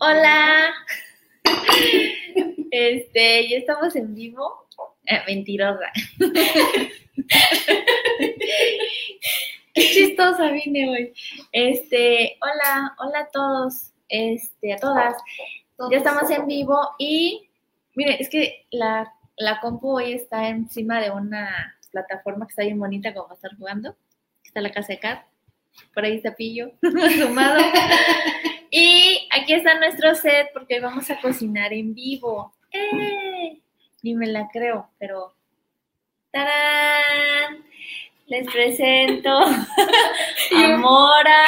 Hola. Este, ya estamos en vivo. Eh, mentirosa. Qué chistosa vine hoy. Este, hola, hola a todos, este, a todas. Ya estamos en vivo y, mire, es que la, la compu hoy está encima de una plataforma que está bien bonita como estar jugando. Está la casa de Cat. Por ahí está Pillo, sumado. Y aquí está nuestro set porque vamos a cocinar en vivo. ¡Eh! Ni me la creo, pero. ¡Tarán! Les presento a Mora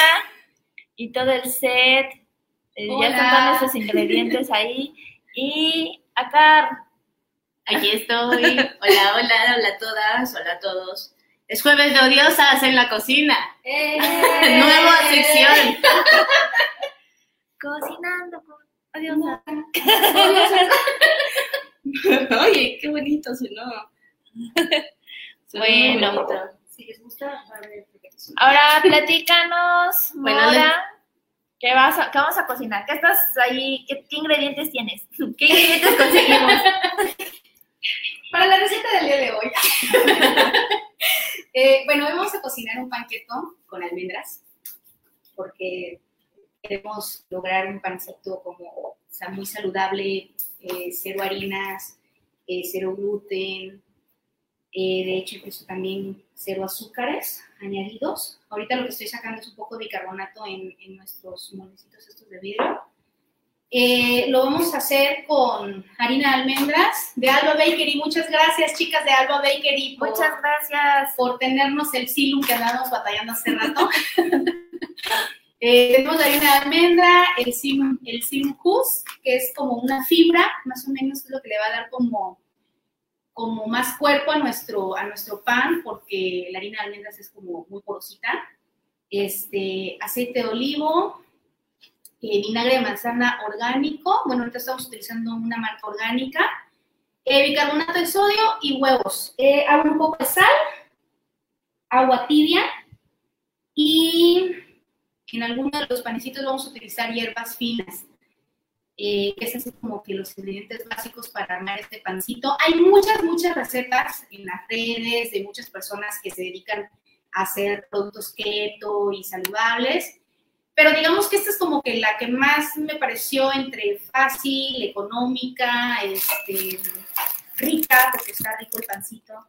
y todo el set. Eh, Ya están todos nuestros ingredientes ahí. Y a Car. Aquí estoy. Hola, hola, hola a todas, hola a todos. Es jueves de odiosas en la cocina. ¡Eh! Nueva sección. Cocinando con odiosa. Oye, qué bonito sonó. Bueno, Si les gusta, a ver, Ahora platícanos, Bueno, Mora. ¿Qué, vas a, ¿Qué vamos a cocinar? ¿Qué estás ahí? ¿Qué, qué ingredientes tienes? ¿Qué ingredientes conseguimos? Para la receta del día de hoy. Eh, bueno, hoy vamos a cocinar un panqueto con almendras, porque queremos lograr un pancito como o sea, muy saludable, eh, cero harinas, eh, cero gluten, eh, de hecho incluso también cero azúcares añadidos. Ahorita lo que estoy sacando es un poco de bicarbonato en, en nuestros molecitos estos de vidrio. Eh, lo vamos a hacer con harina de almendras de Alba Bakery. Muchas gracias, chicas de Alba Bakery, por, Muchas gracias. por tenernos el silum que andábamos batallando hace rato. Eh, tenemos la harina de almendra, el sim, el que es como una fibra, más o menos es lo que le va a dar como, como más cuerpo a nuestro, a nuestro pan, porque la harina de almendras es como muy porosita. Este, aceite de olivo, eh, vinagre de manzana orgánico, bueno, ahorita estamos utilizando una marca orgánica, eh, bicarbonato de sodio y huevos. Hago un poco de sal, agua tibia y en algunos de los panecitos vamos a utilizar hierbas finas. Eh, que es así como que los ingredientes básicos para armar este pancito. Hay muchas, muchas recetas en las redes de muchas personas que se dedican a hacer productos keto y saludables, pero digamos que esta es como que la que más me pareció entre fácil, económica, este, rica, porque está rico el pancito.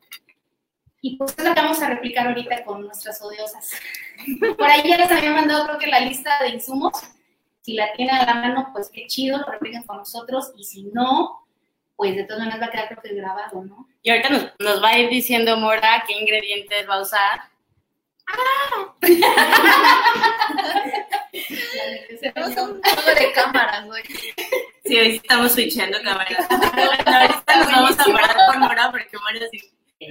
Y pues es la que vamos a replicar ahorita con nuestras odiosas. Por ahí ya les había mandado creo que la lista de insumos. Si la tienen a la mano, pues qué chido, lo repliquen con nosotros. Y si no, pues de todas maneras va a quedar creo que grabado, ¿no? Y ahorita nos, nos va a ir diciendo Mora qué ingredientes va a usar. Tenemos un juego de cámaras hoy. Sí, hoy estamos switchando cámaras. Bueno, ahorita nos vamos a parar con Mora porque Mora sí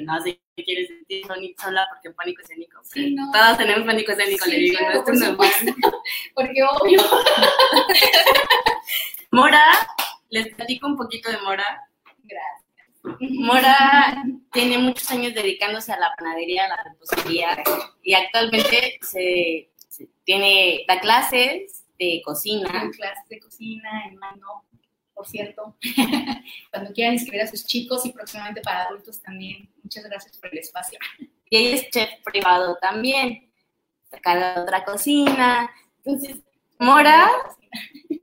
no se quiere sentir soni- sola porque pánico escénico. Sí, no. Todas tenemos pánico escénico, le Sí, digo, claro, no por es normal. Porque obvio. Mora, les platico un poquito de Mora. Gracias. Mora tiene muchos años dedicándose a la panadería, a la repostería y actualmente se, se tiene da clases de cocina. clases de cocina, en mano, por cierto. Cuando quieran inscribir a sus chicos y próximamente para adultos también. Muchas gracias por el espacio. y ella es chef privado también. Saca de otra cocina. Entonces, Mora,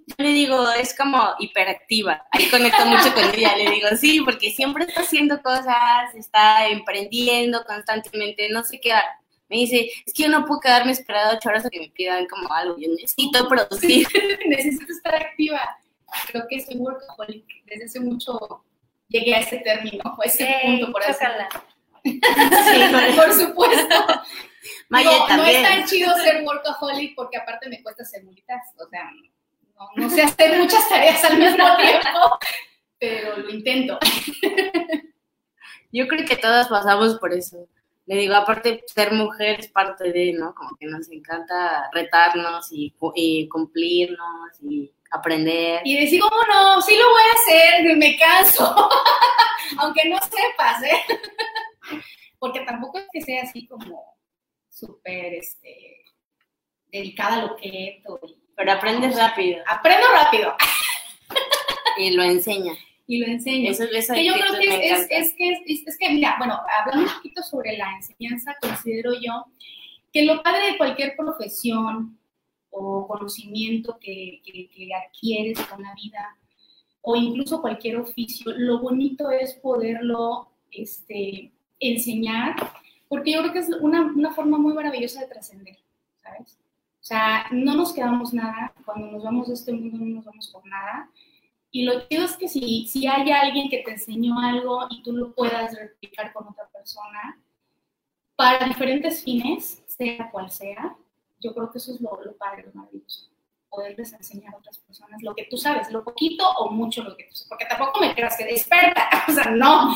yo le digo, es como hiperactiva. Ahí conecto mucho con ella. Le digo, sí, porque siempre está haciendo cosas, está emprendiendo constantemente, no sé qué. Me dice, es que yo no puedo quedarme esperando ocho horas a que me pidan como algo. Yo necesito producir. Necesito estar activa. Creo que soy workaholic. Desde hace mucho llegué a ese término, o a ese punto, por así. Sí, Por supuesto. Maya no también. es tan chido ser workaholic porque aparte me cuesta ser multitask. O sea, No, no sé hacer muchas tareas al mismo tiempo, pero lo intento. Yo creo que todas pasamos por eso. Le digo, aparte, ser mujer es parte de, ¿no? Como que nos encanta retarnos y cumplirnos y aprender. Y decir, ¿cómo no? Sí lo voy a hacer, me canso. Aunque no sepas, ¿eh? Porque tampoco es que sea así como súper, este, dedicada a lo que y Pero aprendes rápido Aprendo rápido y lo enseña. y lo enseño. Eso, esa que yo creo que es, es, es- es que, mira, bueno, hablando un poquito sobre la enseñanza, considero yo que lo padre de cualquier profesión o conocimiento que, que, que adquieres con la vida, o incluso cualquier oficio, lo bonito es poderlo este, enseñar, porque yo creo que es una, una forma muy maravillosa de trascender, ¿sabes? O sea, no nos quedamos nada, cuando nos vamos de este mundo no nos vamos por nada, y lo chido es que si, si hay alguien que te enseñó algo y tú lo puedas replicar con otra persona, para diferentes fines, sea cual sea, yo creo que eso es lo, lo padre, lo maravilloso. Poderles enseñar a otras personas lo que tú sabes, lo poquito o mucho lo que tú sabes. Porque tampoco me creas que de experta, o sea, no.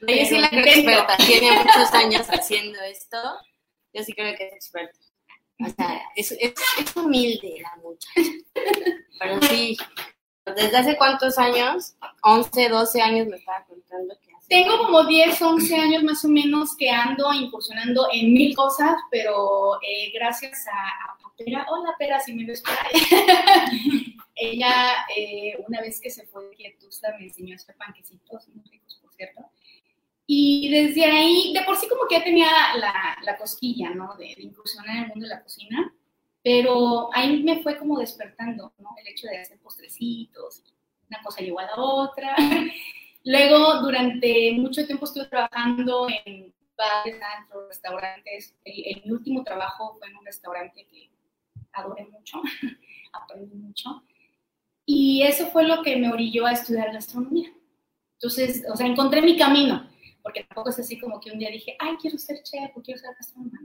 Yo sí la creo experta. Tiene muchos años haciendo esto. Yo sí creo que es experta. O sea, es, es, es humilde la muchacha. Pero sí, ¿desde hace cuántos años? 11, 12 años me estaba contando que. Tengo como 10, 11 años más o menos que ando incursionando en mil cosas, pero eh, gracias a, a Pera, hola Pera, si me ves por ahí. Ella, eh, una vez que se fue de Quietusta, me enseñó a hacer panquecitos, muy ricos, por cierto. Y desde ahí, de por sí como que ya tenía la, la cosquilla, ¿no? De, de incursionar en el mundo de la cocina, pero ahí me fue como despertando, ¿no? El hecho de hacer postrecitos, una cosa llegó a la otra. Luego, durante mucho tiempo estuve trabajando en bares, restaurantes. El, el- último trabajo fue en un restaurante que adoré mucho, aprendí mucho. Y eso fue lo que me orilló a estudiar gastronomía. Entonces, o sea, encontré mi camino, porque tampoco es así como que un día dije, ay, quiero ser chef o quiero ser gastrónoma.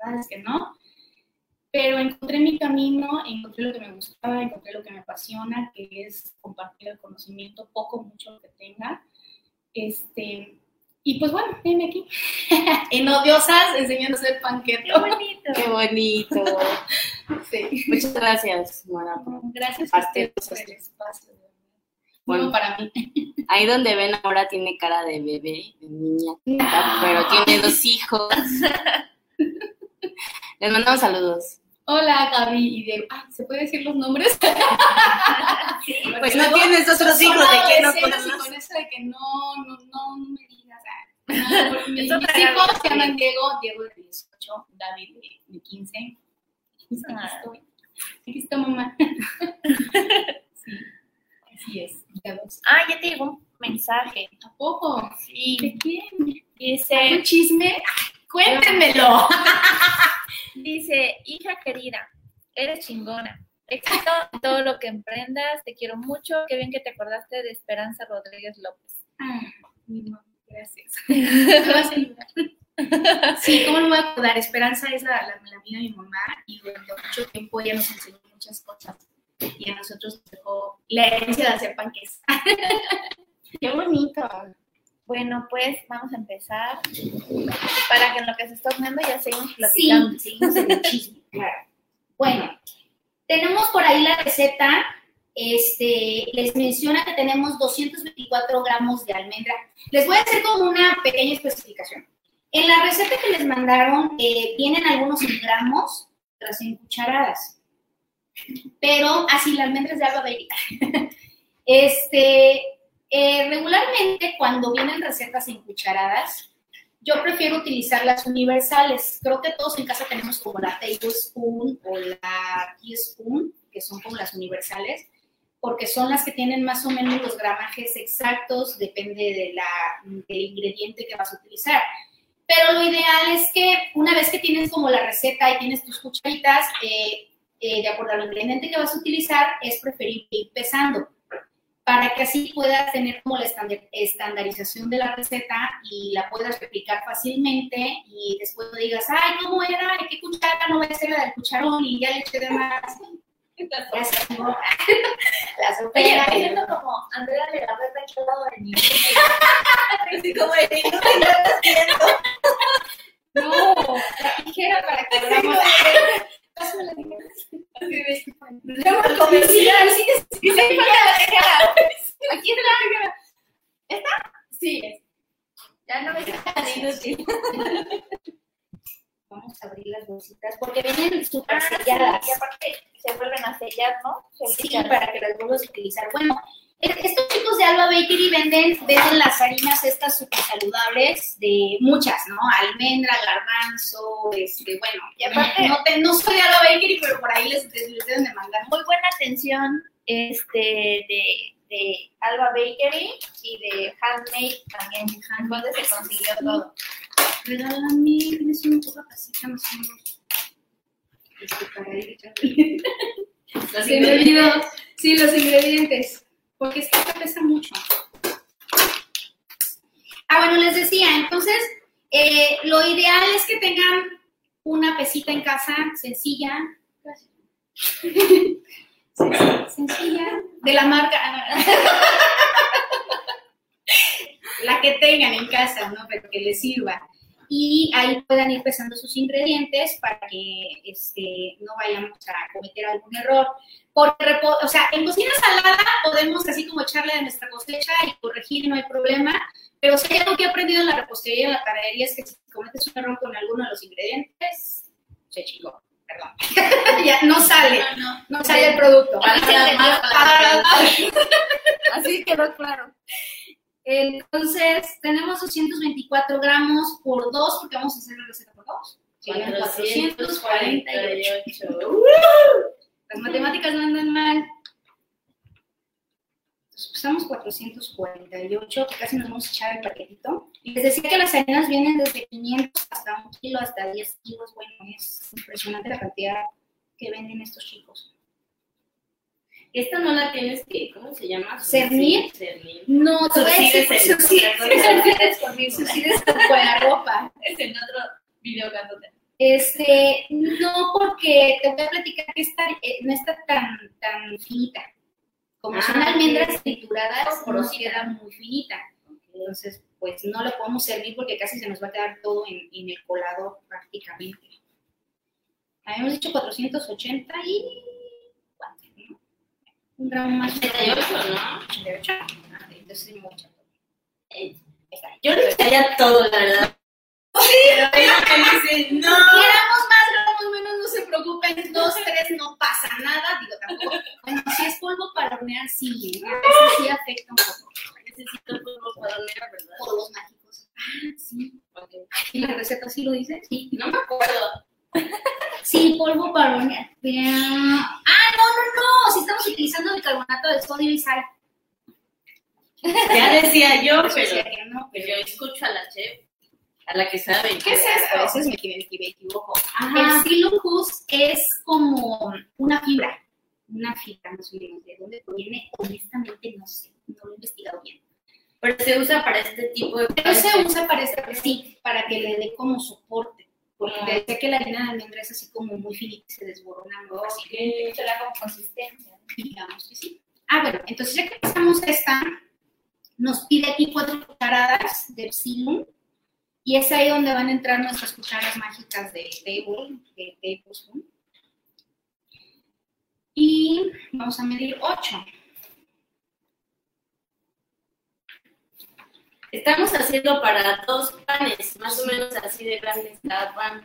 La verdad es que no. Pero encontré mi camino, encontré lo que me gustaba, encontré lo que me apasiona, que es compartir el conocimiento, poco, mucho lo que tenga. Este, y pues bueno, venme aquí. en odiosas, enseñando a hacer Qué bonito. Qué bonito. Sí. Muchas gracias, Mora. Gracias a ustedes por el espacio. Bueno, para mí. Ahí donde ven ahora tiene cara de bebé, de niña, pero tiene dos hijos. Les mandamos saludos. Hola, Gaby y Diego. Ah, ¿se puede decir los nombres? Pues no tienes otros hijos de quién no Sí, conoces. con eso de que no, no, no, me digas. ah, no, mis, hijos se llaman Diego, Diego de 18, David de, de 15. Aquí Ah. estoy. Aquí está mamá. Sí, así es. Ah, ya te llegó un mensaje. ¿A poco? Sí. ¿De quién? Dice, ¿Un chisme? Cuéntenmelo. dice, hija querida, eres chingona. Éxito en todo lo que emprendas, te quiero mucho. Qué bien que te acordaste de Esperanza Rodríguez López. Ah, mi mamá, gracias. Me vas a ayudar. Sí, ¿cómo no me voy a acordar? Esperanza es la, la, la amiga de mi mamá y durante mucho tiempo ella nos enseñó muchas cosas y a nosotros nos dejó la herencia de hacer panques. Qué bonito. Bueno, pues vamos a empezar. Para que en lo que se está horneando ya seguimos platicando. Sí, seguimos en el chisme, claro. Bueno, tenemos por ahí la receta. Este, les menciona que tenemos 224 gramos de almendra. Les voy a hacer como una pequeña especificación. En la receta que les mandaron eh, vienen algunos gramos, otras en cucharadas. Pero así, la almendra es de Alba este, eh, regularmente cuando vienen recetas en cucharadas, yo prefiero utilizar las universales. Creo que todos en casa tenemos como la tablespoon o la teaspoon, que son como las universales, porque son las que tienen más o menos los gramajes exactos, depende de la, del ingrediente que vas a utilizar. Pero lo ideal es que una vez que tienes como la receta y tienes tus cucharitas, eh, eh, de acuerdo al ingrediente que vas a utilizar, es preferible ir pesando para que así puedas tener como la estandarización de la receta y la puedas replicar fácilmente y después no digas, ay, ¿cómo era? ¿De qué cuchara? No voy a hacer la del cucharón y ya le eché de más. Se animó. La Oye, sopera. me siento como Andrea de la aquí al lado de mí. Así como de "Ni no estás viendo". No, la tijera para que ¿Esta? Sí. Ya no me inútil. Vamos a abrir las bolsitas porque vienen súper Ah, selladas. y aparte se vuelven a sellar, ¿no? Sí, para que las a utilizar. Bueno, e- estos chicos de Alba Bakery venden, venden las harinas estas súper saludables de muchas, ¿no? Almendra, garbanzo, este, bueno, Y aparte- no, te- no soy de Alba Bakery, pero por ahí les, les, les deben de mandar. Muy buena atención este, de, de Alba Bakery y de Handmade también. ¿Dónde se consiguió todo? Regálame, tienes una poca casita más o menos. Este, para ir. Sí, los ingredientes. Porque esta pesa mucho. Ah, bueno, les decía, entonces, eh, lo ideal es que tengan una pesita en casa sencilla. Sen- Sencilla. De la marca. ah, la que tengan en casa, ¿no? Pero que les sirva. Y ahí puedan ir pesando sus ingredientes para que este, no vayamos a cometer algún error. Porque, o sea, en cocina salada podemos así como echarle de nuestra cosecha y corregir, no hay problema. Pero si hay algo que he aprendido en la repostería y en la panadería es que si cometes un error con alguno de los ingredientes, se chingó, perdón. ya no sale, no. no sale el producto. Así quedó claro. Entonces, tenemos 224 gramos por 2, porque vamos a hacer la receta por 2. 448. Las matemáticas no andan mal. Entonces, usamos 448, que casi nos vamos a echar el paquetito. Y les decía que las harinas vienen desde 500 hasta un kilo, hasta 10 kilos. Bueno, es impresionante la cantidad que venden estos chicos. Esta no la tienes que, ¿cómo se llama? ¿Cernir? Cernir. No, te voy a decir, conmigo, con la ropa. Es en otro video cantante. Este, no, porque te voy a platicar que esta eh, no está tan, tan finita. Como son Ah, almendras ok. trituradas, no porosita. queda muy finita. Entonces, pues no lo podemos servir porque casi se nos va a quedar todo en, en el colador prácticamente. Habíamos dicho 480 y... Un gramo más. 88, ¿no? 88. Ah, entonces es mucho. Eh. Yo le echaría todo, la verdad. Pero ella me dice, no. Queramos más, gramos menos, no se preocupen, dos, tres, no pasa nada, digo tampoco. Bueno, si es polvo para hornear, sí, ¿eh? eso sí afecta un poco. Necesito polvo para hornear, ¿verdad? Polvos mágicos. Ah, sí. Ok. ¿Y la receta sí lo dice? Sí. No me acuerdo. Sí, polvo para hornear. Ah, no, no, no, si estamos utilizando bicarbonato de sodio y sal. Ya decía yo, pero no, yo escucho a la chef, a la que sabe. ¿Qué es esto? A veces me, me equivoco. Ajá. El silocus es como una fibra, una fibra más o menos. ¿De dónde proviene? Honestamente no sé, no lo he investigado bien. Pero se usa para este tipo de Pero se usa para este, sí, para que le dé como soporte. Porque Ah. que la harina de almendra es así como muy finita y se desborona. Ok. Se da como consistencia. Digamos que sí. Ah, bueno, entonces ya que pasamos esta, nos pide aquí cuatro cucharadas de Epsilon. Y es ahí donde van a entrar nuestras cucharas mágicas de table, de tablespoon. Y vamos a medir 8. Estamos haciendo para dos panes, más o menos así de grandes cada pan.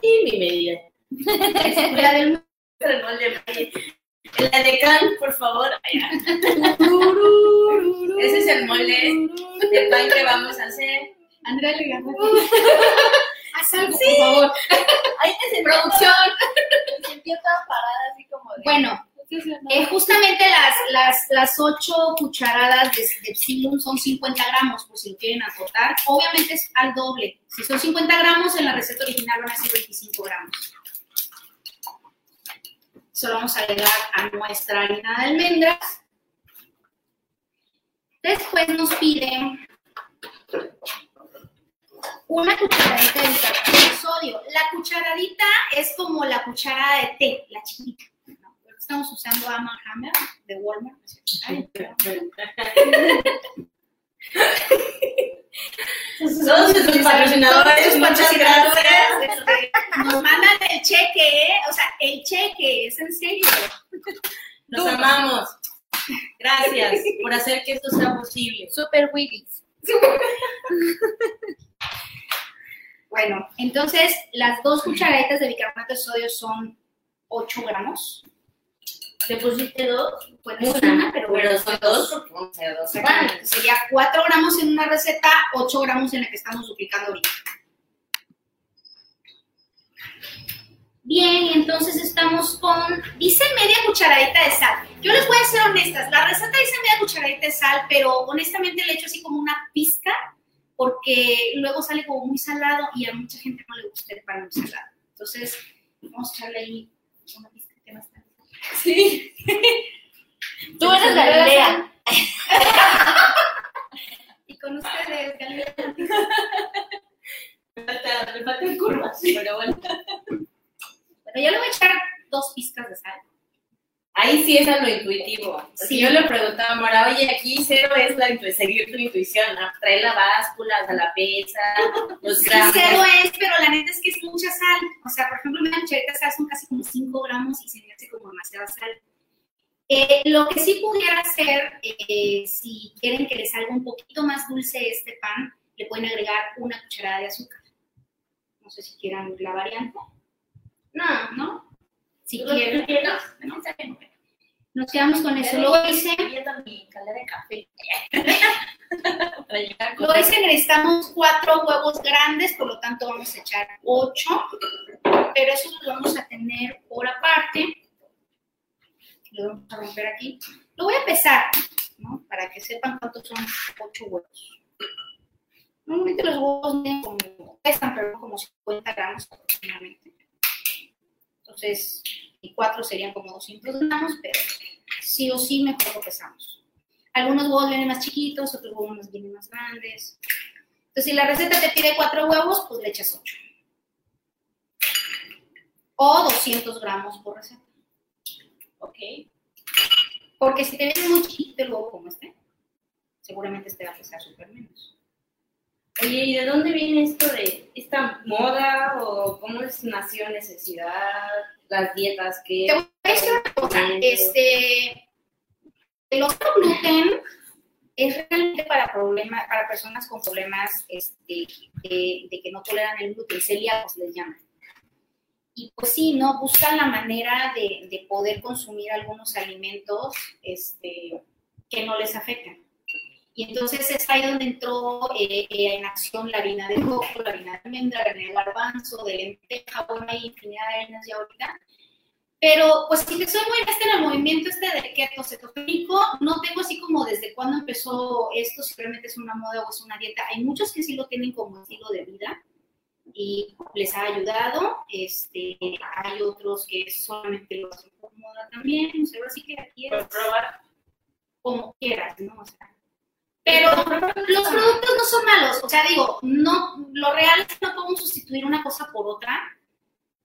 Y mi medida. La del El molde Maggi. La de can, por favor. Ese es el molde de pan que vamos a hacer. Andrea le ganó. Haz algo, por favor. Ahí sentí Producción. me sentí toda parada así como de... Bueno, Eh, justamente las, las, las 8 cucharadas de, de Epsilon son 50 gramos, por si lo quieren acotar. Obviamente es al doble. Si son 50 gramos, en la receta original van a ser 25 gramos. Solo vamos a agregar a nuestra harina de almendras. Después nos piden una cucharadita de sodio. La cucharadita es como la cucharada de té, la chiquita. Estamos usando Arm Hammer de Walmart. Ay. Todos sus patrocinadores, muchas gracias. este, nos mandan el cheque, ¿eh? o sea, el cheque, es en serio. Los amamos. Gracias por hacer que esto sea posible. Super Willis. Bueno, entonces las dos cucharaditas de bicarbonato de sodio son 8 gramos. ¿Te pusiste dos? Pues no una, pero bueno, Pero son dos dos. Sería 4 gramos en una receta, 8 gramos en la que estamos duplicando ahorita. Bien, y entonces estamos con, dice media cucharadita de sal. Yo les voy a ser honestas, la receta dice media cucharadita de sal, pero honestamente le echo así como una pizca, porque luego sale como muy salado y a mucha gente no le gusta el pan muy salado. Entonces, vamos a echarle ahí una pizca que no está. Sí. Tú eres Galilea. Y con ustedes, Galilea. Me faltan curvas, pero bueno. Bueno, yo le voy a echar dos pizcas de sal. Ahí sí es a lo intuitivo. Porque Sí. yo le preguntaba a Mora, oye, aquí cero es la intu- seguir tu intuición, ¿no? trae la báscula, o sea, la pesa, los Sí, gramos. cero es, pero la neta es que es mucha sal. O sea, por ejemplo, una cucharita de sal son casi como 5 gramos y se me hace como demasiada sal. Eh, lo que sí pudiera hacer, eh, si quieren que les salga un poquito más dulce este pan, le pueden agregar una cucharada de azúcar. No sé si quieran la variante, No, ¿no? Si ¿Tú lo quieren. quieres? Nos quedamos con eso. Luego hice, luego dice necesitamos cuatro huevos grandes, por lo tanto vamos a echar ocho, pero esos los vamos a tener por aparte. Lo vamos a romper aquí. Lo voy a pesar, ¿no? Para que sepan cuántos son ocho huevos. Normalmente los huevos pesan, pero como 50 gramos aproximadamente. Entonces, y cuatro serían como 200 gramos, pero sí o sí mejor lo pesamos. Algunos huevos vienen más chiquitos, otros huevos vienen más grandes. Entonces, si la receta te pide cuatro huevos, pues le echas ocho. O 200 gramos por receta. Ok. Porque si te viene muy chiquito el huevo como este, seguramente este va a pesar súper menos. Oye, ¿y de dónde viene esto de esta moda o cómo es, nació necesidad, las dietas que... Te voy a decir una cosa, este, el otro gluten es realmente para problemas, para personas con problemas este, de, de que no toleran el gluten, celíacos les llaman. Y pues sí, ¿no? Buscan la manera de, de poder consumir algunos alimentos este, que no les afecten. Y entonces es ahí donde entró eh, eh, en acción la harina de coco, la harina de almendra, la harina de garbanzo, de lenteja, bueno, hay infinidad de harinas ya ahorita. Pero, pues, si te soy muy honesta en el movimiento este del keto cetogénico, no tengo así como desde cuándo empezó esto, si realmente es una moda o es una dieta. Hay muchos que sí lo tienen como estilo de vida y les ha ayudado. Este, hay otros que solamente lo hacen por moda también. O sea, así que aquí es probar. como quieras, ¿no? O sea, pero los productos no son malos. O sea, digo, no, lo real es que no podemos sustituir una cosa por otra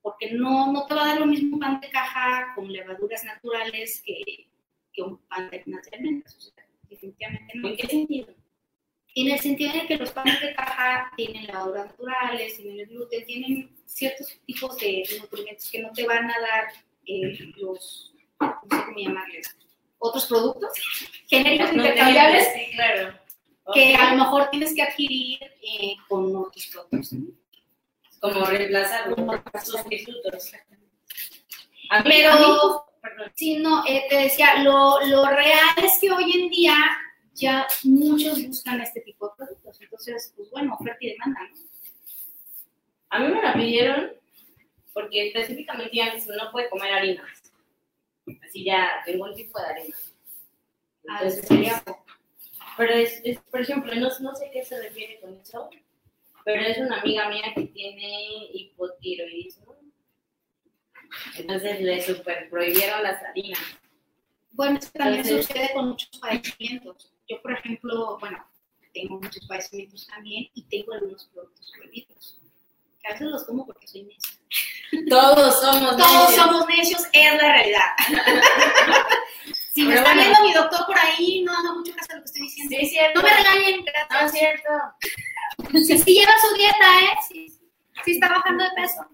porque no, no te va a dar lo mismo un pan de caja con levaduras naturales que, que un pan de naturalmente. O sea, definitivamente no. ¿En qué sentido? En el sentido de que los panes de caja tienen levaduras naturales, tienen el gluten, tienen ciertos tipos de nutrientes que no te van a dar eh, los, no sé cómo llamarles, otros productos genéricos No intercambiables Sí, claro. que a lo mejor tienes que adquirir eh, con otros productos. Como reemplazar sustitutos. A mí- Pero-. Sí, no, eh, te decía, lo, lo real es que hoy en día ya muchos buscan este tipo de productos. Entonces, pues bueno, oferta y demanda. ¿no? A mí me la pidieron porque específicamente ya no puede comer harinas. Así ya, ningún tipo de harina. Ah, Entonces, sería pero es, es, por ejemplo, no, no sé qué se refiere con eso, pero es una amiga mía que tiene hipotiroidismo. Entonces le super prohibieron las harinas. Bueno, eso también Entonces- sucede con muchos padecimientos. Yo, por ejemplo, bueno, tengo muchos padecimientos también y tengo algunos productos prohibidos. Que a veces los como porque soy necia. Todos somos Todos necios. somos necios, es la realidad. si me está viendo mi doctor por ahí, no haga mucho caso a lo que estoy diciendo. Sí, cierto. No me regañen, No, gracias. es cierto. Si sí lleva su dieta, ¿eh? Sí, sí está bajando de peso.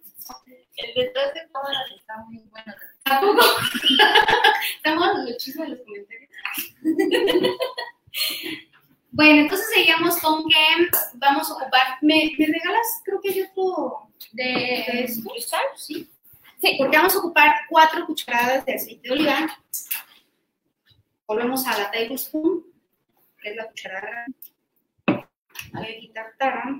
El detrás de cámaras está muy bueno. ¿Tampoco? Estamos los chismes de los comentarios. bueno, entonces seguimos con que vamos a ocupar. ¿Me, me regalas? Creo que hay otro ¿De, esto. Sí. Sí, porque vamos a ocupar cuatro cucharadas de aceite de oliva. Volvemos a la tablespoon, que es la cucharada. Voy a quitar tara.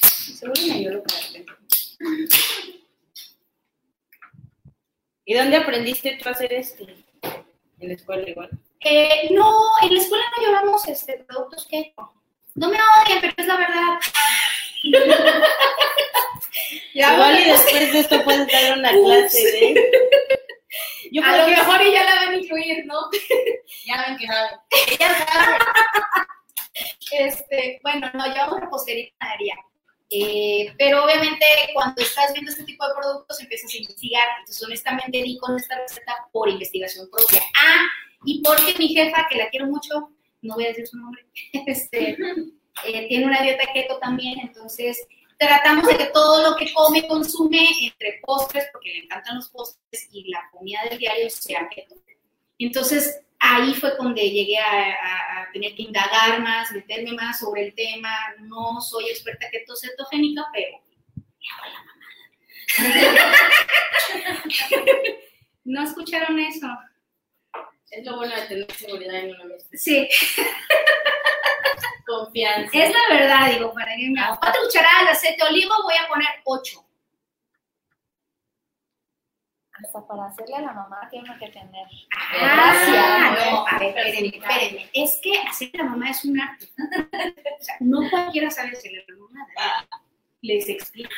Seguro me ayudo para este. ¿Y dónde aprendiste tú a hacer esto? En la escuela igual. Eh, no, en la escuela no llevamos este, productos keto. No me odien, pero es la verdad. Ya igual y después de esto puedes dar una clase de... Yo a lo que mejor ya la van a incluir, ¿no? ya ven que saben. Este, bueno, no, llevamos repostería y panadería. Eh, pero obviamente cuando estás viendo este tipo de productos empiezas a investigar. Entonces, honestamente, di con esta receta por investigación propia. Ah, y porque mi jefa, que la quiero mucho, no voy a decir su nombre, este, eh, tiene una dieta keto también, entonces tratamos de que todo lo que come, consume, entre postres, porque le encantan los postres, y la comida del diario sea keto. Entonces, ahí fue donde llegué a, a- a tener que indagar más, meterme más sobre el tema. No soy experta cetogénica, pero me hago la mamada. ¿No escucharon eso? Es lo bueno de tener seguridad en uno mismo. Sí, Confianza. es la verdad, digo, para que me cuatro cucharadas de aceite de olivo voy a poner ocho. Hasta para hacerle a la mamá tiene que tener. Ah, Gracias. no, a ver, espérenme, espérenme. Es que hacer la mamá es un arte. O sea, no cualquiera sabe hacerle la mamá. ¿verdad? Les explico.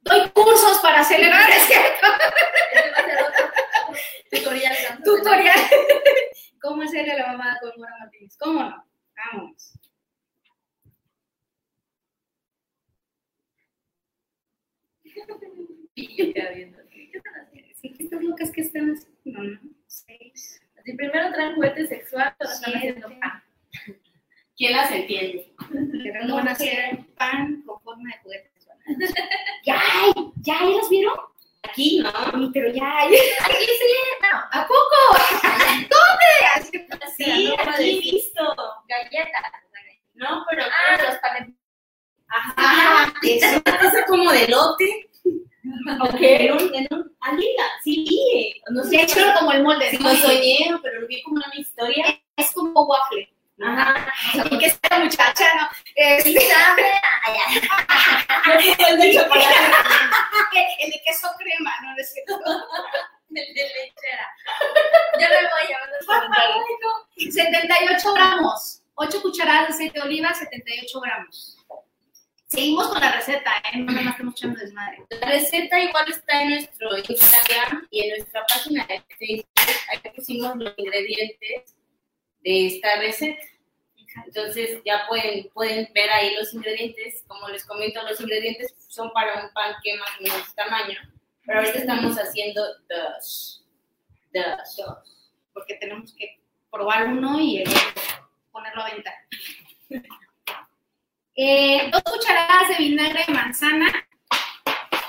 Doy cursos para acelerar, es cierto. Tutorial. Tutorial. ¿Cómo hacerle la mamá con Mora Martínez? ¿Cómo no? Vámonos. Y ya viendo. Sí, que estas locas que están haciendo. No, seis. Así primero traen juguete sexual, pero están haciendo pan. ¿Quién las entiende? Pero no van a hacer pan con forma de juguete sexual. ¿Ya hay? ¿Ya hay? ¿Las vieron? Aquí, ¿no? Pero ya hay. Aquí sí, no. ¿A poco? ¿Dónde? Así que Sí, aquí he visto. Galletas. No, pero... Ah, los panes. Ajá, eso. Es como de lote. Ok. En un, en un, amiga, sí vi. No sé hecho, como el molde. si lo soñé, pero lo vi como una historia. Es como waffle. Ajá. Y que esta muchacha, ¿no? Este, el de chocolate. el de queso crema, ¿no? No es cierto. El de lechera. Yo me voy a los comentarios. 78 gramos. 8 cucharadas de aceite de oliva, 78 gramos. Seguimos con la receta, ¿eh? No nada más estamos echando desmadre. La receta igual está en nuestro Instagram y en nuestra página de Facebook. Ahí pusimos los ingredientes de esta receta. Entonces ya pueden, pueden ver ahí los ingredientes. Como les comento, los ingredientes son para un pan que más o menos tamaño. Pero ahorita estamos haciendo dos. Dos. Porque tenemos que probar uno y el otro, ponerlo a venta. Eh, dos cucharadas de vinagre de manzana.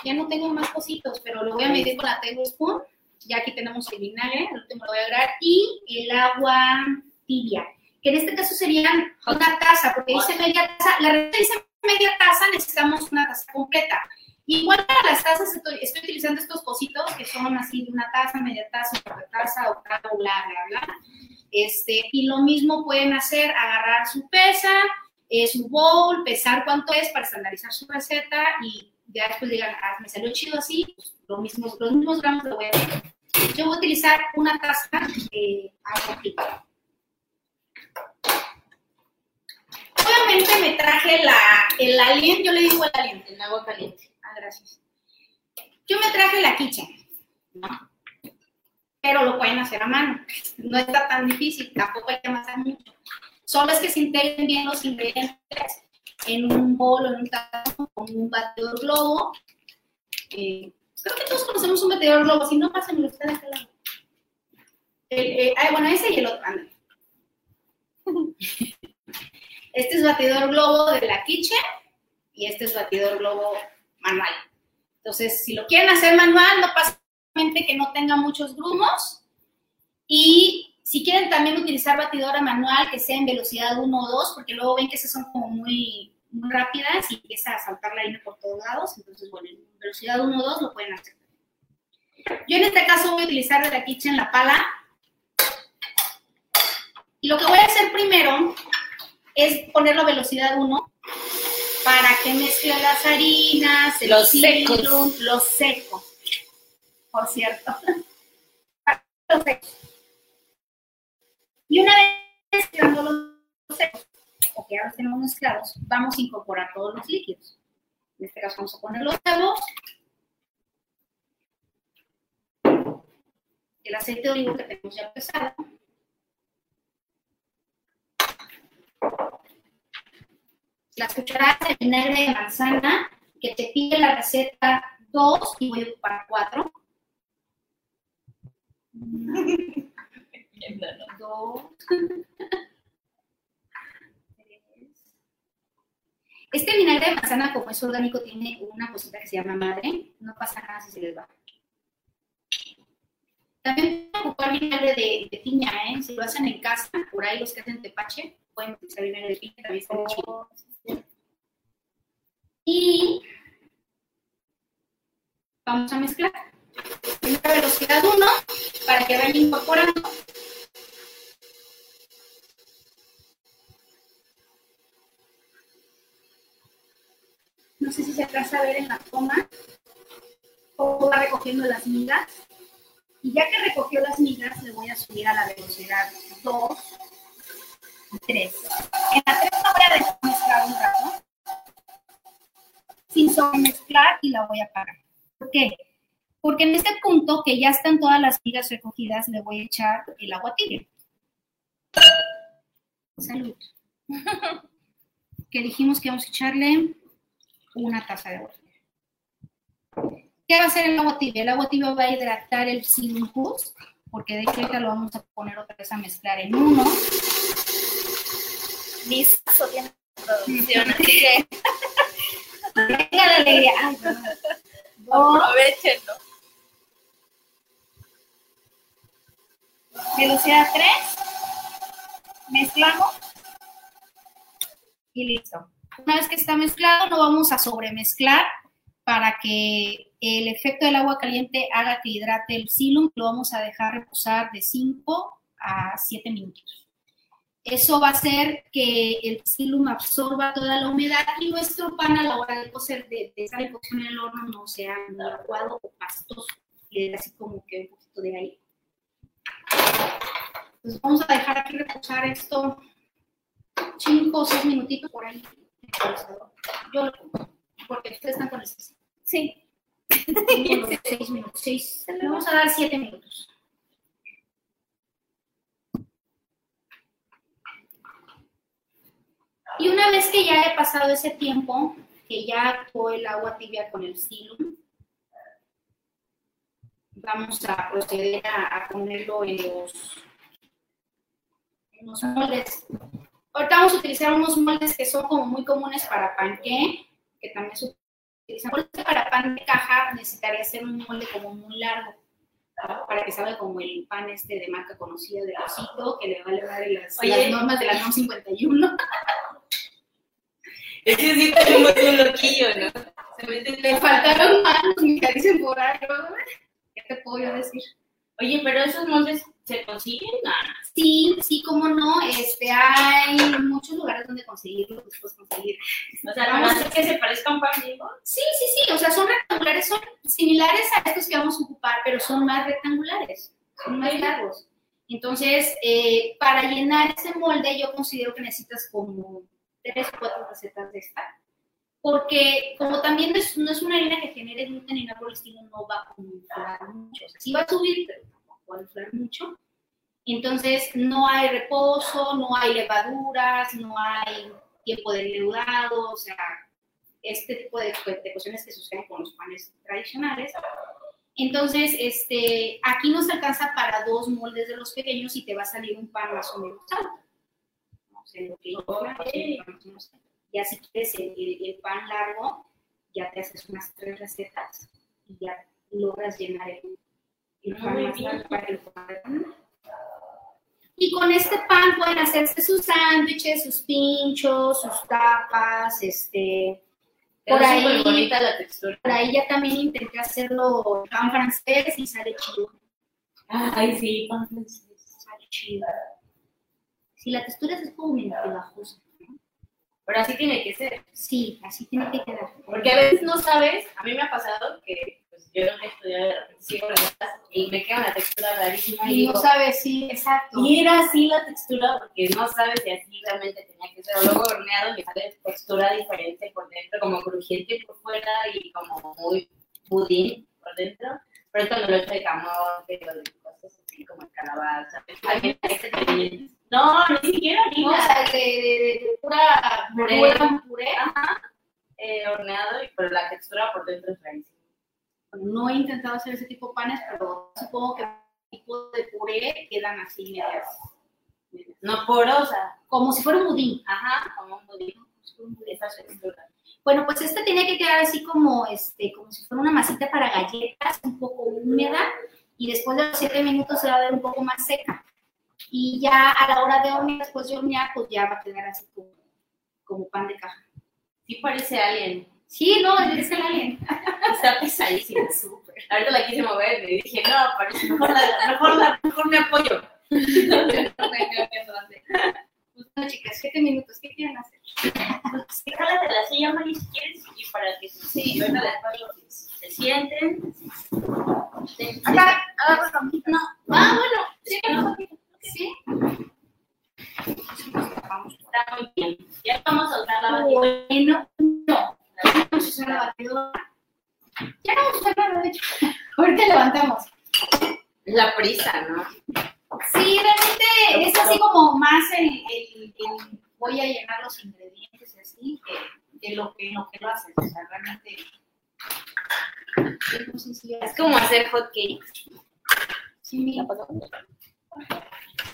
Ya no tengo más cositos, pero lo voy a medir con la tablespoon. Ya aquí tenemos el vinagre, el último lo voy a agregar, y el agua tibia, que en este caso serían una taza, porque dice media taza, la receta dice media taza, necesitamos una taza completa. Igual para las tazas estoy, estoy utilizando estos cositos que son así de una taza, media taza, una taza, octavo, bla, bla, bla. Este, y lo mismo pueden hacer, agarrar su pesa, eh, su bowl, pesar cuánto es para estandarizar su receta y ya después digan, ah, me salió chido así, pues, lo mismo, los mismos gramos lo voy a hacer. Yo voy a utilizar una taza de agua tibia. Obviamente me traje la, el alien, yo le digo el alien, En agua caliente. Ah, gracias. Yo me traje la kitchen, ¿no? Pero lo pueden hacer a mano. No está tan difícil, tampoco hay que amasar mucho. Solo es que se integren bien los ingredientes. en un bol o en un tazo con un batidor globo. Eh, creo que todos conocemos un batidor globo, si no, pásenmelo ustedes acá lado. Eh, ah, bueno, ese y el otro. Este es batidor globo de la Kitchen y este es batidor globo manual. Entonces, si lo quieren hacer manual, no pasa que no tenga muchos grumos. Y si quieren también utilizar batidora manual que sea en velocidad 1 o 2, porque luego ven que esas son como muy, muy rápidas y empieza a saltar la harina por todos lados. Entonces, bueno, en velocidad 1 o 2 lo pueden hacer. Yo en este caso voy a utilizar de la Kitchen la pala. Y lo que voy a hacer primero es ponerlo a velocidad 1 para que mezcle las harinas, el Los cilantro, secos. los secos, por cierto. Los secos. Y una vez mezclando los secos, o que ya los tenemos mezclados, vamos a incorporar todos los líquidos. En este caso vamos a poner los huevos, el aceite de olivo que tenemos ya pesado, las cucharadas de vinagre de manzana, que te pide la receta 2 y voy a ocupar 4. Dos. Este vinagre de manzana, como es orgánico, tiene una cosita que se llama madre. No pasa nada si se les va. También pueden ocupar vinagre de, de piña, ¿eh? Si lo hacen en casa, por ahí los que hacen tepache, pueden utilizar vinagre de piña, también está chido. Y vamos a mezclar. Primero velocidad 1 para que vayan incorporando. No sé si se alcanza a ver en la toma cómo va recogiendo las migas. Y ya que recogió las migas, le voy a subir a la velocidad 2 y 3. En la 3 la voy a dejar mezclar un rato sin sobremezclar y la voy a apagar. ¿Por qué? Porque en este punto, que ya están todas las migas recogidas, le voy a echar el agua tibia. Salud. Que dijimos que vamos a echarle una taza de agua tibia. ¿Qué va a hacer el agua tibia? El agua tibia va a hidratar el silujus, porque de hecho lo vamos a poner otra vez a mezclar en uno. Listo, tiene producción, así que Venga la alegría. Ay, aprovechenlo. velocidad 3, mezclamos y listo. Una vez que está mezclado, no vamos a sobremezclar para que el efecto del agua caliente haga que hidrate el silum. Lo vamos a dejar reposar de 5 a 7 minutos. Eso va a hacer que el silum absorba toda la humedad y nuestro pan a la hora de cocer, de, de estar en cocción en el horno, no sea aguado o pastoso. Le dé así como que un poquito de aire. Entonces vamos a dejar aquí reposar esto 5 o 6 minutitos por ahí. Procesador. Yo lo pongo, porque ustedes están con el Sí. 6 minutos. Le vamos a dar 7 minutos. Y una vez que ya haya pasado ese tiempo, que ya actuó el agua tibia con el silum, vamos a proceder a, a ponerlo en los, en los moldes. Ahorita vamos a utilizar unos moldes que son como muy comunes para panqué, que también se utilizan. Para pan de caja necesitaría ser un molde como muy largo, para que salga como el pan este de marca conocida de Rosito, que le vale dar las, Oye. las normas de la NOM 51. Ese sí tenemos un loquillo, ¿no? Le faltaron manos, me dicen por. ¿no? ¿Qué te puedo yo decir? Oye, pero esos moldes se consiguen. No, no. Sí, sí, cómo no. Este, hay muchos lugares donde conseguirlo, pues puedes conseguir. O sea, más es que se parezca un pan vivo. Sí, sí, sí. O sea, son rectangulares, son similares a estos que vamos a ocupar, pero son más rectangulares, son más largos. Entonces, eh, para llenar ese molde, yo considero que necesitas como tres o cuatro recetas de esta. Porque como también no es, no es una harina que genere gluten ni nada por el estilo, no va a inflar mucho. O sea, sí va a subir, pero a inflar mucho. Entonces, no hay reposo, no hay levaduras, no hay tiempo de leudado, o sea, este tipo de, de cuestiones que suceden con los panes tradicionales. Entonces, este, aquí nos alcanza para dos moldes de los pequeños y te va a salir un pan más o menos alto. No sé lo que yo Ya si quieres el, el- el pan largo, ya te haces unas tres recetas y ya logras llenar el, y con este pan pueden hacerse sus sándwiches, sus pinchos, sus tapas, este, por ahí, bonita la textura. por ahí ya también intenté hacerlo pan francés y sale chido, Ay, sí, pan francés. sale chido. Si la textura es como medio pegajosa, ¿no? Pero así tiene que ser. sí, así tiene que quedar. Porque a veces no sabes, a mí me ha pasado que pues, yo no he estudiado de repente sigo y me queda una textura rarísima y Y no sabes, sí, exacto. y era así la textura porque no sabes si así realmente tenía que ser. O luego horneado me sale textura diferente por dentro, como crujiente por fuera y como muy budín por dentro. Pero cuando lo echo de camote o de cosas así como el calabaza. Este. No, ni siquiera No, o harina. sea, de, de, de- pura Puré. pura puré. Ajá. Eh, horneado, y- pero la textura por dentro es rarísima. No he intentado hacer ese tipo de panes, pero supongo que tipo de puré quedan así medias. medias. No porosa. Como si fuera un budín. Ajá, como un budín. Esa textura. Bueno, pues este tenía que quedar así como, este, como si fuera una masita para galletas, un poco húmeda, y después de los siete minutos se va a ver un poco más seca. Y ya a la hora de hornear, después de hornear, pues ya va a quedar así como, como pan de caja. Sí parece alien. Sí, no, es el alien. Está pesadísima, súper. Ahorita la quise mover y dije, no, parece mejor, la, mejor, la, mejor me apoyo. Pues, bueno, chicas, siete minutos, ¿qué quieren hacer? Pues, que jálate la silla, Mari, si quieres, y para que sí, ahorita después los- se sienten. Se- Acá, agarra No, Ah, bueno, sí, no, sí. está muy bien. Ya vamos a usar la batidora. Bueno, no. Vamos a usar la batidora. Ya no vamos a usar nada, de hecho. Ahorita levantamos. La prisa, ¿no? Sí, realmente es así como más el, el- el voy a llenar los ingredientes así que, que lo que lo que lo haces. O sea, realmente es como hacer hot cakes. Sí, mira,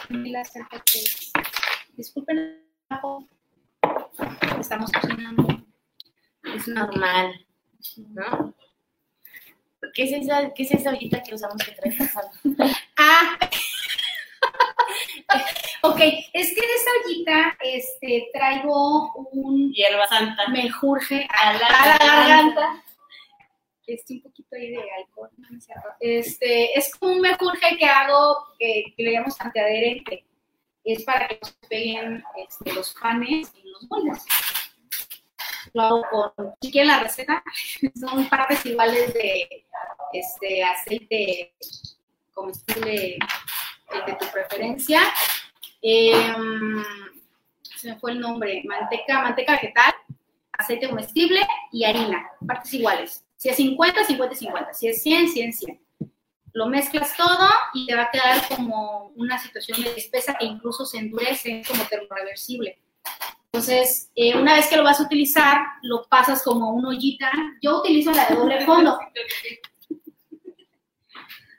mira, acerca que disculpen el trabajo. estamos cocinando. Es normal, ¿no? ¿Qué es esa, qué es esa ollita que usamos que trae pasado? Ah, ok, es que en esta ollita este, traigo un Hierba santa. menjurje A la a la garganta. Este, un poquito ahí de alcohol. no cierto. Este, es como un menjurje que hago, que, que le llamamos antiadherente. Es para que no se peguen este, los panes y los moldes. Lo hago con, si quieren la receta, son partes iguales de este, aceite comestible de tu preferencia. Em, se me fue el nombre, manteca, manteca vegetal, aceite comestible y harina, partes iguales. Si es 50, 50, 50. Si es 100, 100, 100. Lo mezclas todo y te va a quedar como una situación de espesa que incluso se endurece, como termorreversible. Entonces, eh, una vez que lo vas a utilizar, lo pasas como una ollita. Yo utilizo la de doble fondo.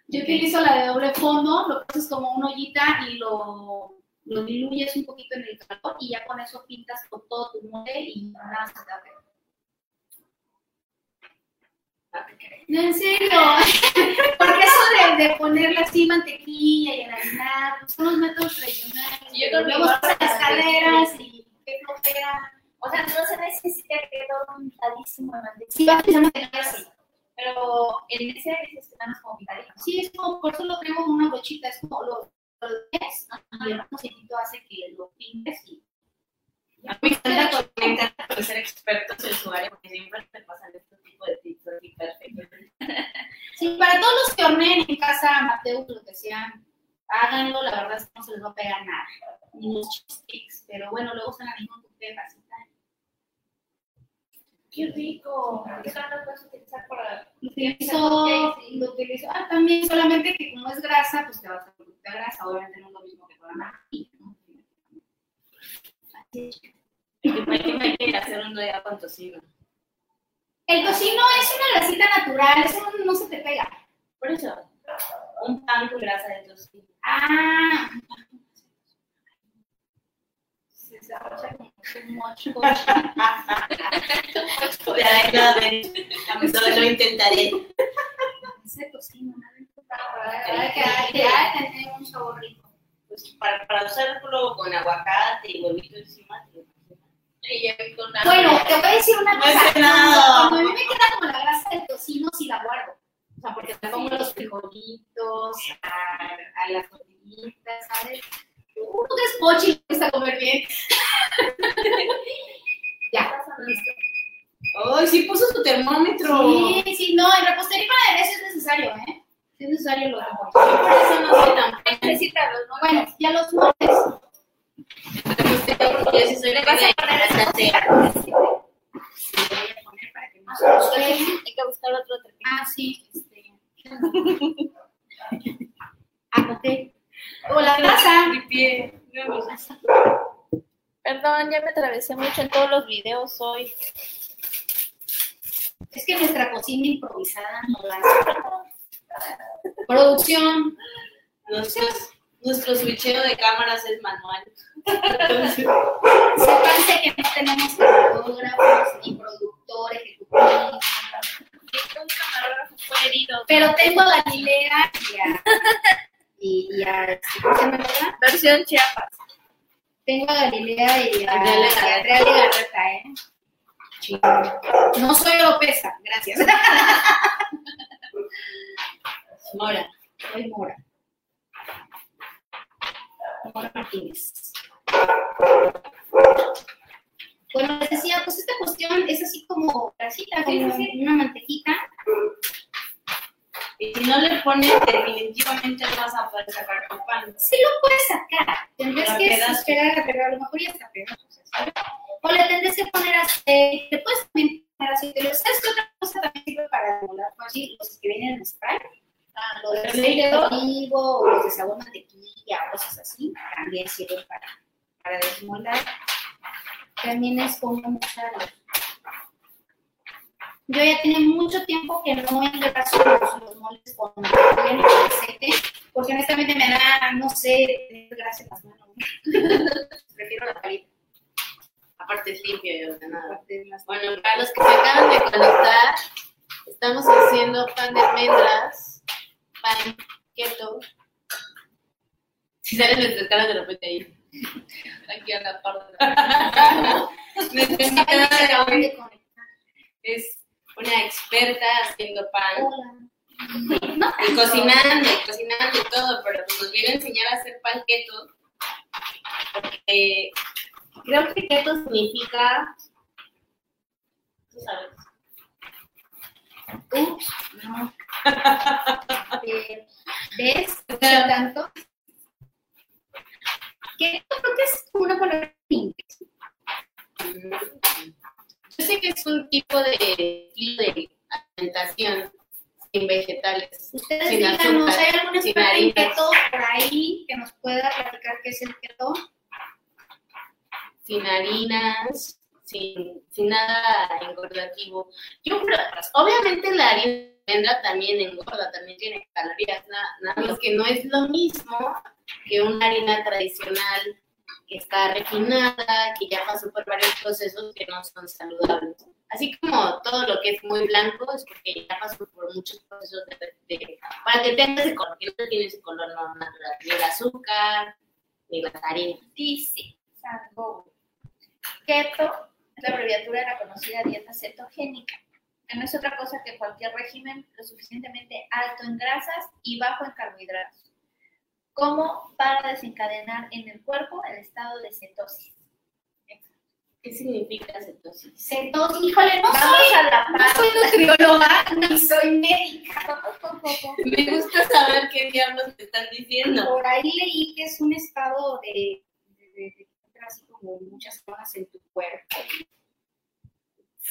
Yo utilizo la de doble fondo, lo pasas como una ollita y lo, lo diluyes un poquito en el calor y ya con eso pintas con todo tu molde y nada se te va a pegar. No, en serio. Porque eso de, de ponerle así mantequilla y enharinar, pues son los métodos tradicionales. Yo creo que Luego igual las escaleras y qué flojera. O sea, no se necesita que todo mantequilla. Sí, vas utilizando mantequilla, sí. Pero en ese más como picadito. Sí, es como, por eso lo traigo en una brochita, es como lo, des y el aceitito hace que lo pintes y A mí me encanta encanta conocer expertos en su área porque siempre te pasan este tipo de tips así perfectos. Sí, para todos los que horneen en casa, Mateo, lo que sean, háganlo, la verdad es que no se les va a pegar nada, ni los cheesecakes, pero bueno, luego se la misma pepas y tal. ¡Qué rico! ¿Qué tanto puedes utilizar para Lo utilizo, lo utilizo, ah, también solamente que como es grasa, pues te vas a poquita grasa, obviamente no es lo mismo que con la mantequilla. Así es. Hay que hacer un día con tocino. El tocino es una grasita natural, eso no, no se te pega. Por eso, un pan con grasa de tocino. Ah. Se desarrolla como Ya, ya, solo lo intentaré. Ese tocino, ay, tiene un sabor rico. Pues para, para usarlo con aguacate y huevito encima. Una- Bueno, te voy a decir una cosa. Cuando, a mí me queda como la grasa del tocino, sí la guardo. O sea, porque me pongo los frijolitos, a, a las tortillitas, ¿sabes? Es pochi le gusta comer bien. ya. ¡Ay, sí puso su termómetro! Sí, sí, no, en repostería para aderezo es necesario, ¿eh? Es necesario los moles. Yo por eso no soy tan ¿no? Bueno, ya los moles. Yo sí soy la que me a poner no. Hay que buscar otro trepito. Ah, sí, este. Ah, ok. O la grasa. Mi pie. Perdón, ya me atravesé mucho en todos los videos hoy. Es que nuestra cocina improvisada no la hace. Producción. Nuestros- nuestro switcheo de cámaras es manual. Sépanse que no tenemos camarógrafos ni productor ejecutivo. Un camarógrafo fue herido. Pero tengo a Galilea y a. Y, a. ¿Cómo se llama? Versión Chiapas. Tengo a Galilea y a, Andrea y a Legarreta. Andrea Legarreta, ¿eh? No soy europea, gracias. Mora. Soy Mora. Mora Martínez. Bueno, les decía, pues esta cuestión es así como grasita, como una mantequita. Y si no le pones, definitivamente no vas a poder sacar tu pan. Sí lo puedes sacar. Tendrás Pero que esperar a pero a lo mejor ya está pedazos, ¿sabes? O le tendrás que poner aceite. Te puedes también poner aceite. ¿sabes qué otra cosa también sirve para demolar fácil? Los que vienen en spray. Ah, los de aceite de olivo o los de sabor mantequilla cosas así. También sirven para, para desmolar. También es común usarlos. Yo ya tiene mucho tiempo que no engraso los, los moles con con aceite, porque honestamente me da, no sé, tener grasa en las manos. Prefiero la palita. Aparte es limpio y ordenado. Bueno, para los que se acaban de conectar, estamos haciendo pan de almendras, pan keto. Si salen nuestras caras de repente ahí. Aquí a la par. De acaban hoy de conectar. es una experta haciendo pan. Hola. No, Y cocinando, y cocinando y todo, pero pues nos viene a enseñar a hacer pan keto. Porque creo que keto significa. Tú sabes. Ups, no. Eh, ¿Ves? Sea, tanto. Que yo creo que es una palabra en inglés. Yo sé que es un tipo de alimentación sin vegetales. Ustedes Sin díganos, azúcar, ¿hay algún experto en keto por ahí que nos pueda platicar qué es el keto? sin harinas, sin, sin nada engordativo. Yo creo, obviamente la harina almendra también engorda, también tiene calorías, na- nada más que no es lo mismo que una harina tradicional que está refinada, que ya pasó por varios procesos que no son saludables. Así como todo lo que es muy blanco es porque ya pasó por muchos procesos de, para que tenga ese color, que no tiene ese color natural, ni el azúcar, ni las harinas. Dice. Keto es la abreviatura de la conocida dieta cetogénica, no es otra cosa que cualquier régimen lo suficientemente alto en grasas y bajo en carbohidratos, como para desencadenar en el cuerpo el estado de cetosis. ¿Qué significa cetosis? Entonces, híjole, no Vamos soy, a la no soy nutrióloga ni soy médica. Me gusta saber qué diablos te están diciendo. Por ahí leí que es un estado de, de, de- de así como muchas cosas en tu cuerpo.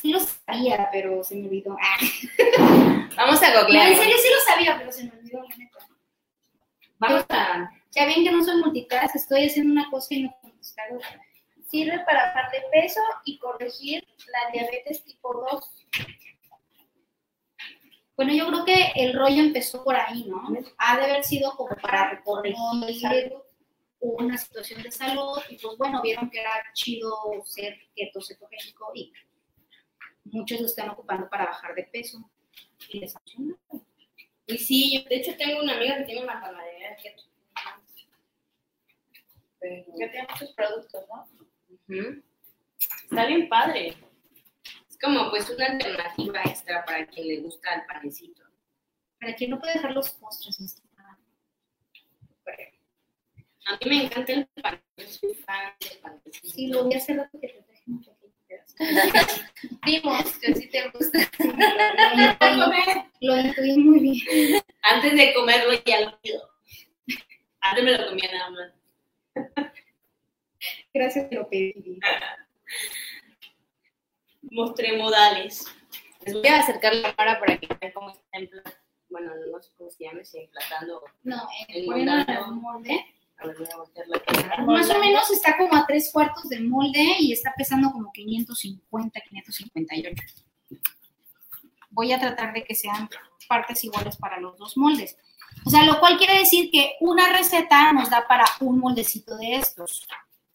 Sí lo sabía, pero se me olvidó. Ah, Vamos a no, googlear. en serio sí lo sabía, pero se me olvidó, la neta. Vamos a. Ya ven que no soy multitask, estoy haciendo una cosa y no puedo. Sirve para bajar de peso y corregir la diabetes tipo 2. Bueno, yo creo que el rollo empezó por ahí, ¿no? Ha de haber sido como para corregir una situación de salud y pues bueno, vieron que era chido ser keto cetogénico y muchos lo están ocupando para bajar de peso y les funciona. Y sí, yo de hecho tengo una amiga que tiene una panadería que Pero- Ya tiene muchos productos, ¿no? Ujú. Está bien padre. Es como pues una alternativa extra para quien le gusta el panecito. Para quien no puede dejar los postres, ¿no? A mí me encanta el pan. Yo soy fan del panecito. Sí, lo vi hace rato que te traje mucho. Vimos que sí te gusta. Lo intuí muy bien. Antes de comerlo ya lo pido. Antes me lo comía nada más. Gracias que lo pedí. Mostré modales. Les voy a acercar la cámara para que vean cómo está en plan. Bueno, no sé cómo se llama, si emplatando. No, en moldado. el molde. A ver, voy a voltear la cámara. Más o menos está como a tres cuartos del molde y está pesando como 550, 558. Voy a tratar de que sean partes iguales para los dos moldes. O sea, lo cual quiere decir que una receta nos da para un moldecito de estos,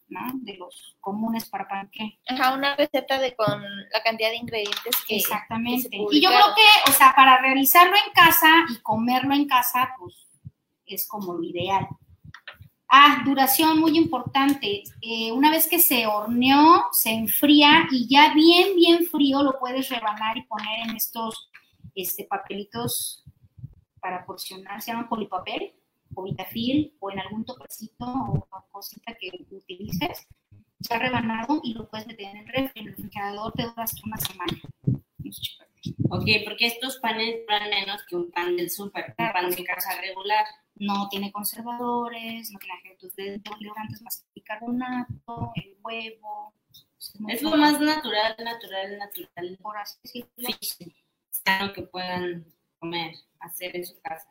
¿no? De los comunes para panqué. Ajá, una receta de con la cantidad de ingredientes que. Exactamente. que se Y yo creo que, o sea, para realizarlo en casa y comerlo en casa, pues es como lo ideal. Ah, duración muy importante. Eh, una vez que se horneó, se enfría y ya bien, bien frío lo puedes rebanar y poner en estos este, papelitos para porcionar. Se llaman polipapel o vitafil o en algún topercito o cosita que utilices. Ya rebanado y lo puedes meter en el refri. En el refrigerador te dura hasta una semana. Ok, porque estos panes duran menos que un pan del súper, un pan de casa regular. No tiene conservadores, no tiene agentes de intolerantes más que el bicarbonato, el huevo. Es lo más natural, natural, natural, por así decirlo. sano que puedan comer, hacer en su casa.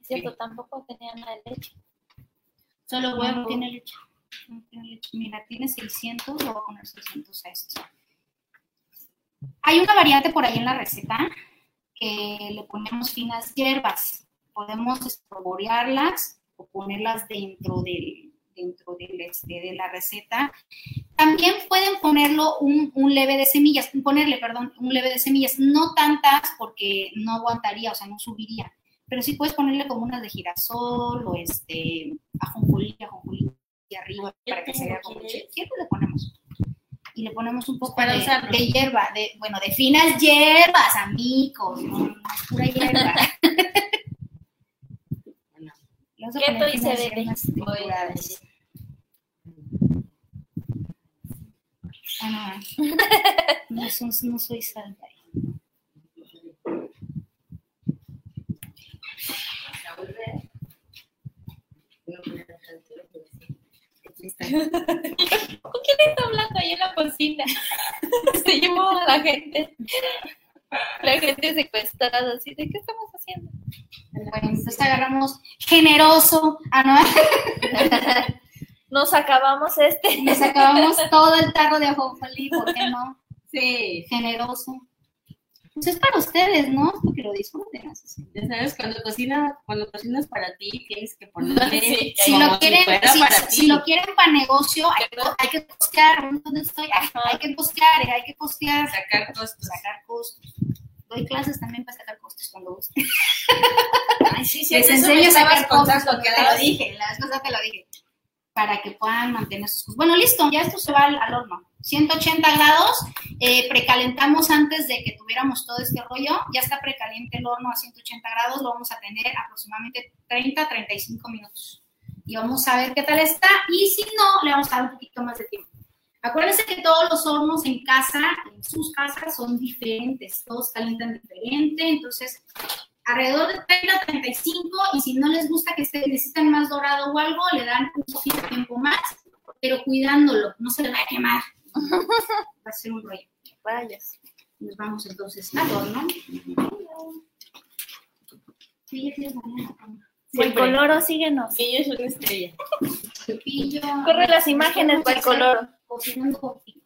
Es cierto, tampoco tenía nada de leche. Solo No, huevo. no tiene leche. No tiene leche. Mira, tiene 600, le voy a poner 600 a esto. Hay una variante por ahí en la receta que le ponemos finas hierbas. Podemos espolvorearlas o ponerlas dentro del dentro del, este, de la receta. También pueden ponerlo un, un leve de semillas, ponerle, perdón, un leve de semillas, no tantas porque no aguantaría, o sea, no subiría, pero sí puedes ponerle como unas de girasol o este ajonjolí, ajonjolí y arriba para que se vea como. Siempre le ponemos. Y le ponemos un poco Para de, de hierba, de, bueno, de finas hierbas, amigos, no, no es pura hierba. Bueno, Le vamos a Keto y CBD. Ah, no, no, son- no soy salva. ¿Con quién está hablando ahí en la cocina? Se llevó a la gente. La gente secuestrada, así. ¿De qué estamos haciendo? Bueno, entonces agarramos generoso. Ah, no. Nos acabamos este. Nos acabamos todo el tarro de ajonjolí, ¿por qué no? Sí, Generoso. Pues es para ustedes, ¿no? Es Porque lo disfruten. así. ya sabes, cuando cocinas, cuando cocinas para ti, tienes que ponerle Sí, Si lo quieren, si, para si ti. lo quieren para negocio, hay, hay que costear. ¿Dónde estoy? Hay, hay que costear, hay que costear. sacar costos. Sacar costos. Doy clases también para sacar costos cuando gusten. Ay, sí, Les eso me enseño a sacar costos, contando, que te lo dije, las cosas te lo dije. Para que puedan mantener sus cosas. Bueno, listo, ya esto se va al, al horno. 180 grados, eh, precalentamos antes de que tuviéramos todo este rollo. Ya está precaliente el horno a 180 grados, lo vamos a tener aproximadamente 30, 35 minutos. Y vamos a ver qué tal está. Y si no, le vamos a dar un poquito más de tiempo. Acuérdense que todos los hornos en casa, en sus casas, son diferentes. Todos calientan diferente. Entonces, alrededor de 30 a 35 y si no les gusta que se necesitan más dorado o algo, le dan un poquito de tiempo más, pero cuidándolo, no se le va a quemar. Va a ser un rollo. Rayos. Nos vamos entonces al horno. Sí, ya tienes mañana. El coloro, síguenos. Ellos son una estrella. Cepillo. Corre las imágenes, Vamos a el coloro. Cocinando contigo.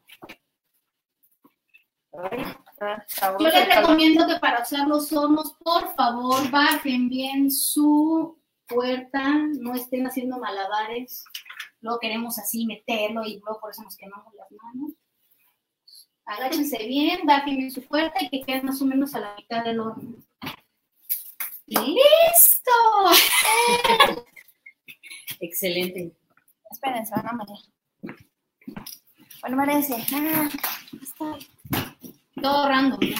Yo les recomiendo que para usar los hornos, por favor, bajen bien su puerta, no estén haciendo malabares. Luego queremos así meterlo y luego por eso nos quemamos las manos. Agáchense bien, bajen bien su puerta y que queden más o menos a la mitad del horno. ¡Listo! Excelente. Esperen, se van a marear. Merece. Ah. Todo random. ¿no?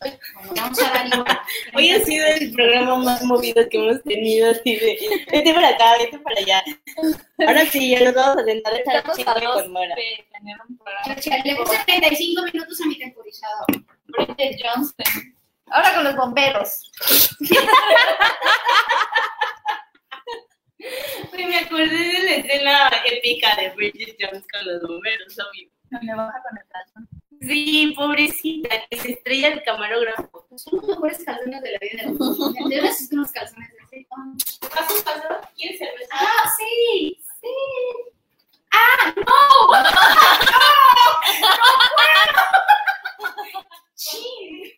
Bueno, vamos a dar igual. Hoy ha sido el programa más movido que hemos tenido, así de, vete para acá, vete para allá. Ahora sí, ya nos vamos a sentar a dos con Mora. Le puse 35 minutos a mi temporizador. Bridget Johnston. Ahora con los bomberos. Me acordé de la escena épica de Bridget Jones con los bomberos, obvio. Me baja con el calzón. Sí, pobrecita, que se estrella el camarógrafo. Son los mejores calzones de la vida. De verdad unos calzones así. ¿Paso, paso? ¿Quieres cerveza? Ah, sí. ¡Ah, no! ¡No! ¡No puedo! ¡Chin!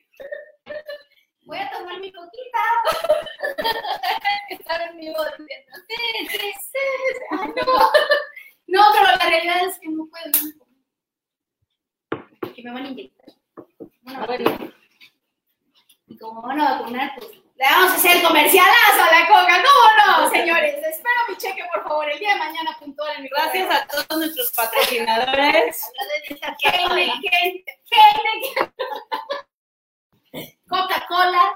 Voy a tomar mi coquita. Estar en vivo diciendo. Sí, sí, sí. ¡Ah, no! No, pero la realidad es que no puedo. Que me van a inyectar. Una Bueno, Y como van a vacunar, pues le vamos a hacer comercialazo a la coca. ¿Cómo no, señores? Espero mi cheque, por favor, el día de mañana puntual en mi gracias correo. a todos nuestros patrocinadores. Heineken, Heineken, Coca-Cola,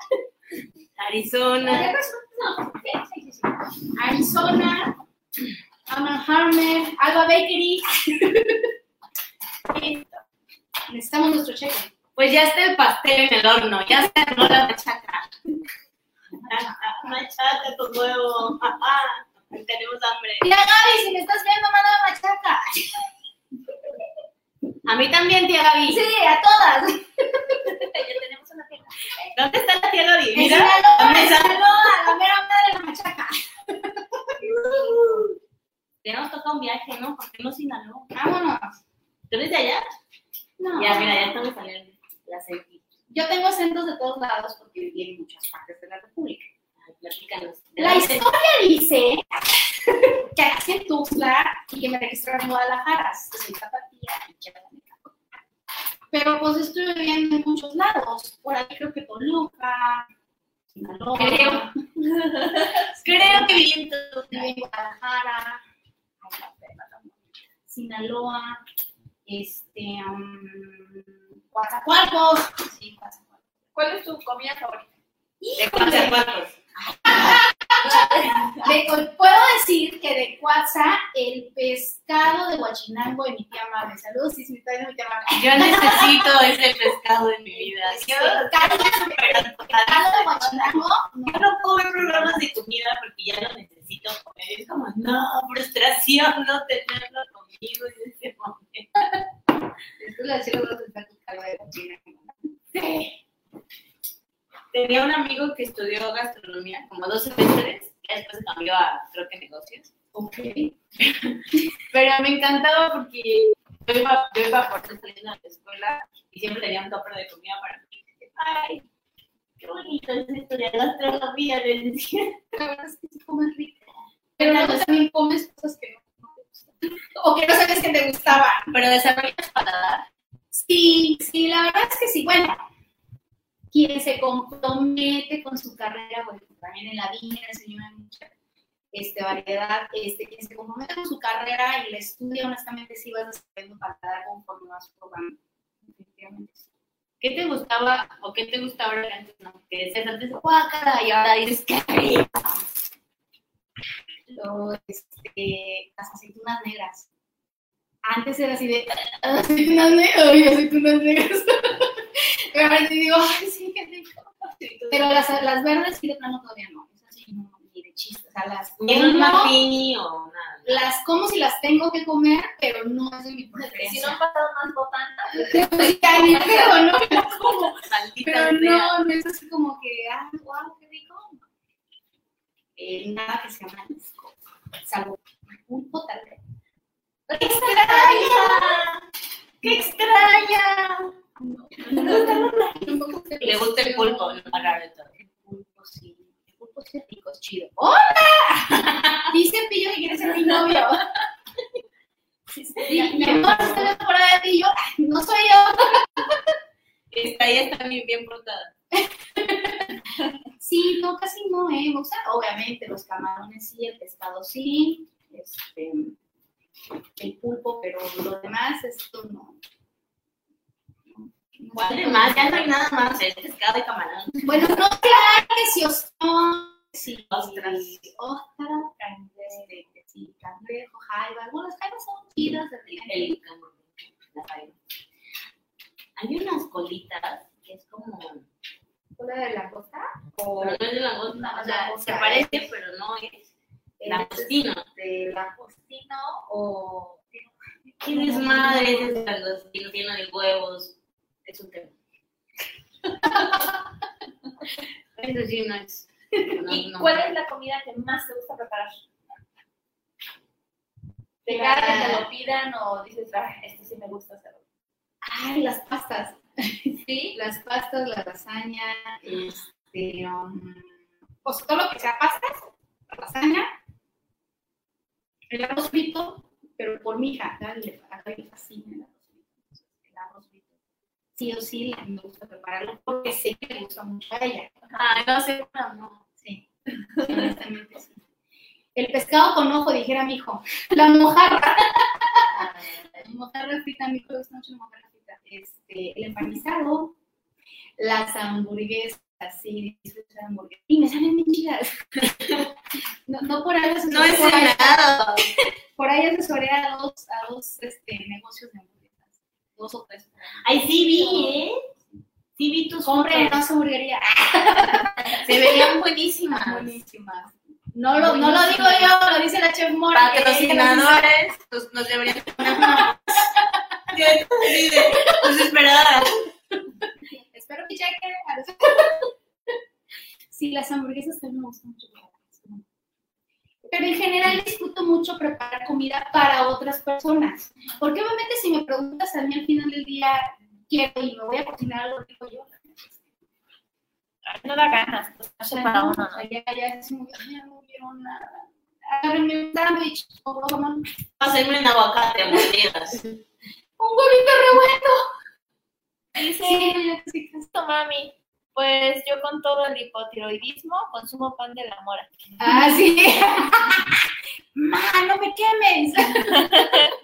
Arizona. No, sí, sí, sí, sí. Arizona, Arnold Harmer, Alba Bakery. Listo. Necesitamos nuestro cheque. Pues ya está el pastel en el horno, ya se armó la machaca. Machaca con huevo. Tenemos hambre. Tía Gaby, si me estás viendo, manda machaca. A mí también, tía Gaby. Sí, a todas. Ya tenemos una tienda. ¿Dónde está la tía Gaby? En Mira, Sinaloa, ¿dónde en está? Sinaloa, la mera madre de la machaca. Ya nos toca un viaje, ¿no? ¿Por qué no Sinaloa? Vámonos. ¿Tú eres de allá? No. Ya, mira, ya estamos saliendo. Ya sé. Yo tengo acentos de todos lados porque viví en muchas partes de la República. Ay, platícanos. La historia dice que nací en Tuxtla y que me registraron en Guadalajara, que soy tapatía y chiapaneca. Pero pues estuve viviendo en muchos lados. Por ahí creo que Toluca, Sinaloa. Creo. Creo que viví en todo. Viví en Guadalajara, ay, la perra, la bonita, Sinaloa, este, um, Coatzacoalcos. Sí, Coatzacoalcos. ¿Cuál es tu comida favorita? ¿De cuántos a cuántos? De- puedo decir que de Cuatza, el pescado de Huachinango de mi tía Mame. Saludos, sí, mi tía de mi tía Mame. Yo necesito ese pescado en mi vida. Este, Yo, caldo de- pescado de Huachinango, no, yo no puedo ver programas de comida porque ya lo necesito comer. Es como, no, frustración no tenerlo conmigo en ese momento. después le decía los de tu caldo de Huachinango. Sí. Tenía un amigo que estudió gastronomía como dos semestres, y después cambió a, creo que negocios. Ok. Pero me encantaba porque yo iba, yo iba por saliendo de la escuela y siempre tenía un topper de comida para mí. Ay, qué bonito es esto de gastronomía, les decía. La verdad es que sí comes rico. Pero luego también comes cosas que no, te gustan. O que no sabes que te gustaban. Pero desarrollas paladar. Sí, sí, la verdad es que sí. Bueno, quien se compromete con su carrera, bueno, también en la viña enseñó mucha este, variedad, este, quien se compromete con su carrera y la estudia, honestamente sí vas desarrollando paladar conforme vas probando. ¿Qué te gustaba o qué te gustaba antes no? Que decías antes, guácala, y ahora dices, qué rico. Este, las aceitunas negras. Antes era así de "Ah, aceitunas negras, ay, aceitunas negras. Pero ahora digo, ay, sí, qué rico. Pero las, las verdes sí de plano todavía no. Es así, no, de chiste. O sea, las ¿Tienes como, más pini o nada? las como si las tengo que comer, pero no es de mi Si no preferencia. han pasado más botana, Pues, ya ni pedo, no me las como. Maldita Pero sea. no, no es así como que, ah, wow, qué rico. Eh, nada que se llama disco. Salvo un tal vez. ¡Qué extraña! Un poco de- Le gusta el pulpo, no. El pulpo, sí. Sí chido. ¡Hola! Dice Pillo que quiere ser mi novio. Mi mi amor, está enamorada de Pillo. No soy yo. Está ahí está bien, bien portada. Sí, no, casi no, ¿eh? Me gustan, obviamente, los camarones sí, el pescado sí, este, el pulpo, pero lo demás, esto no. ¿Cuál de más? Ya no hay nada más. Es pescado y camarón. Bueno, no, claro que sí, ostras, sí, Ostras. ostras, este, sí, cangrejo, jaiba, algunas jaibas son chidas. El. La jaiba. Hay unas colitas que es como. ¿Cola de langosta? O Pero no es de langosta. O sea, Langosta, se parece, es- pero no es. es Langostino. de langostino o... ¿Qué desmadre es ese langostino lleno de huevos? Es un tema. Eso sí no es. no, ¿Y no. cuál es la comida que más te gusta preparar? De cada que te lo pidan o dices, ah, esto sí me gusta hacerlo. Ay, las pastas. ¿Sí? Las pastas, la lasaña, este, um, pues todo lo que sea pastas, la lasaña, el arroz frito, pero por mi hija, a le, a Gaby le fascina el arroz frito. El arroz frito. Sí o sí me gusta prepararlo porque sé que le gusta mucho a ella. Ay, no sé, no, no. Sí, honestamente sí. El pescado con ojo, dijera mi hijo. La mojarra. La mojarra frita, a mi hijo le gusta mucho la mojarra frita. Este, el empanizado, las hamburguesas, sí, disfruto de hamburguesas. Y me salen bien chidas. No, no por ahí No es nada. por ahí asesoré a dos, a dos este, negocios de hamburguesas. Dos o tres. Ay, sí vi, ¿eh? Sí vi tus Compren en fotos. esa hamburguería. Se veían buenísimas. Buenísimas. No lo, no lo digo yo, lo dice la chef Mora. que ella nos Patrocinadores, pues nos deberían poner desesperada. Espero que chequen. Sí, las hamburguesas también me gustan mucho. Pero en general disfruto mucho preparar comida para otras personas. Porque obviamente si me preguntas a mí al final del día, quiero y me voy a cocinar algo rico yo. No da ganas, pues, para no, uno, o sea, ya, ya es muy, ya no quiero nada. Agárrenme un sándwich o jamón. Hacerme un aguacate a mordidas. Un huevito revuelto. Dice, Sí, esto mami, pues yo con todo el hipotiroidismo consumo pan de la mora. Ah, sí. Ma, no me quemes.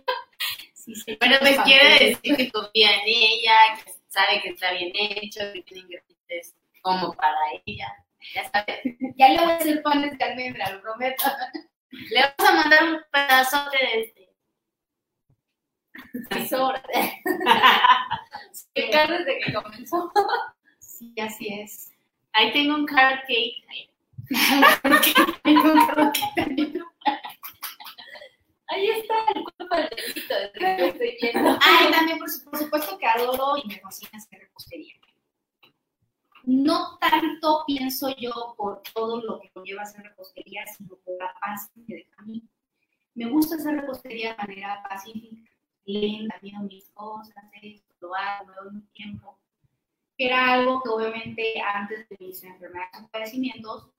Sí, sí, Pero pues quiere decir que confía en ella, que sabe que está bien hecho, que tiene ingredientes como para ella. Ya sabes. Ya le voy a hacer panes de almendra, lo prometo. Le vamos a mandar un pedazote de este. Sí, sobra. Sí, desde que comenzó. Sí, así es. Ahí tengo un carrot cake. Ahí está el cuerpo del delito, desde que estoy viendo. Ay, también, por, por supuesto que adoro y me fascina hacer repostería. No tanto pienso yo por todo lo que conlleva hacer repostería, sino por la paz que deja a mí. Me gusta hacer repostería de manera pacífica, lenta, viendo mis cosas, esto, lo hago, me doy un tiempo. Era algo que obviamente antes de mis enfermedades o padecimientos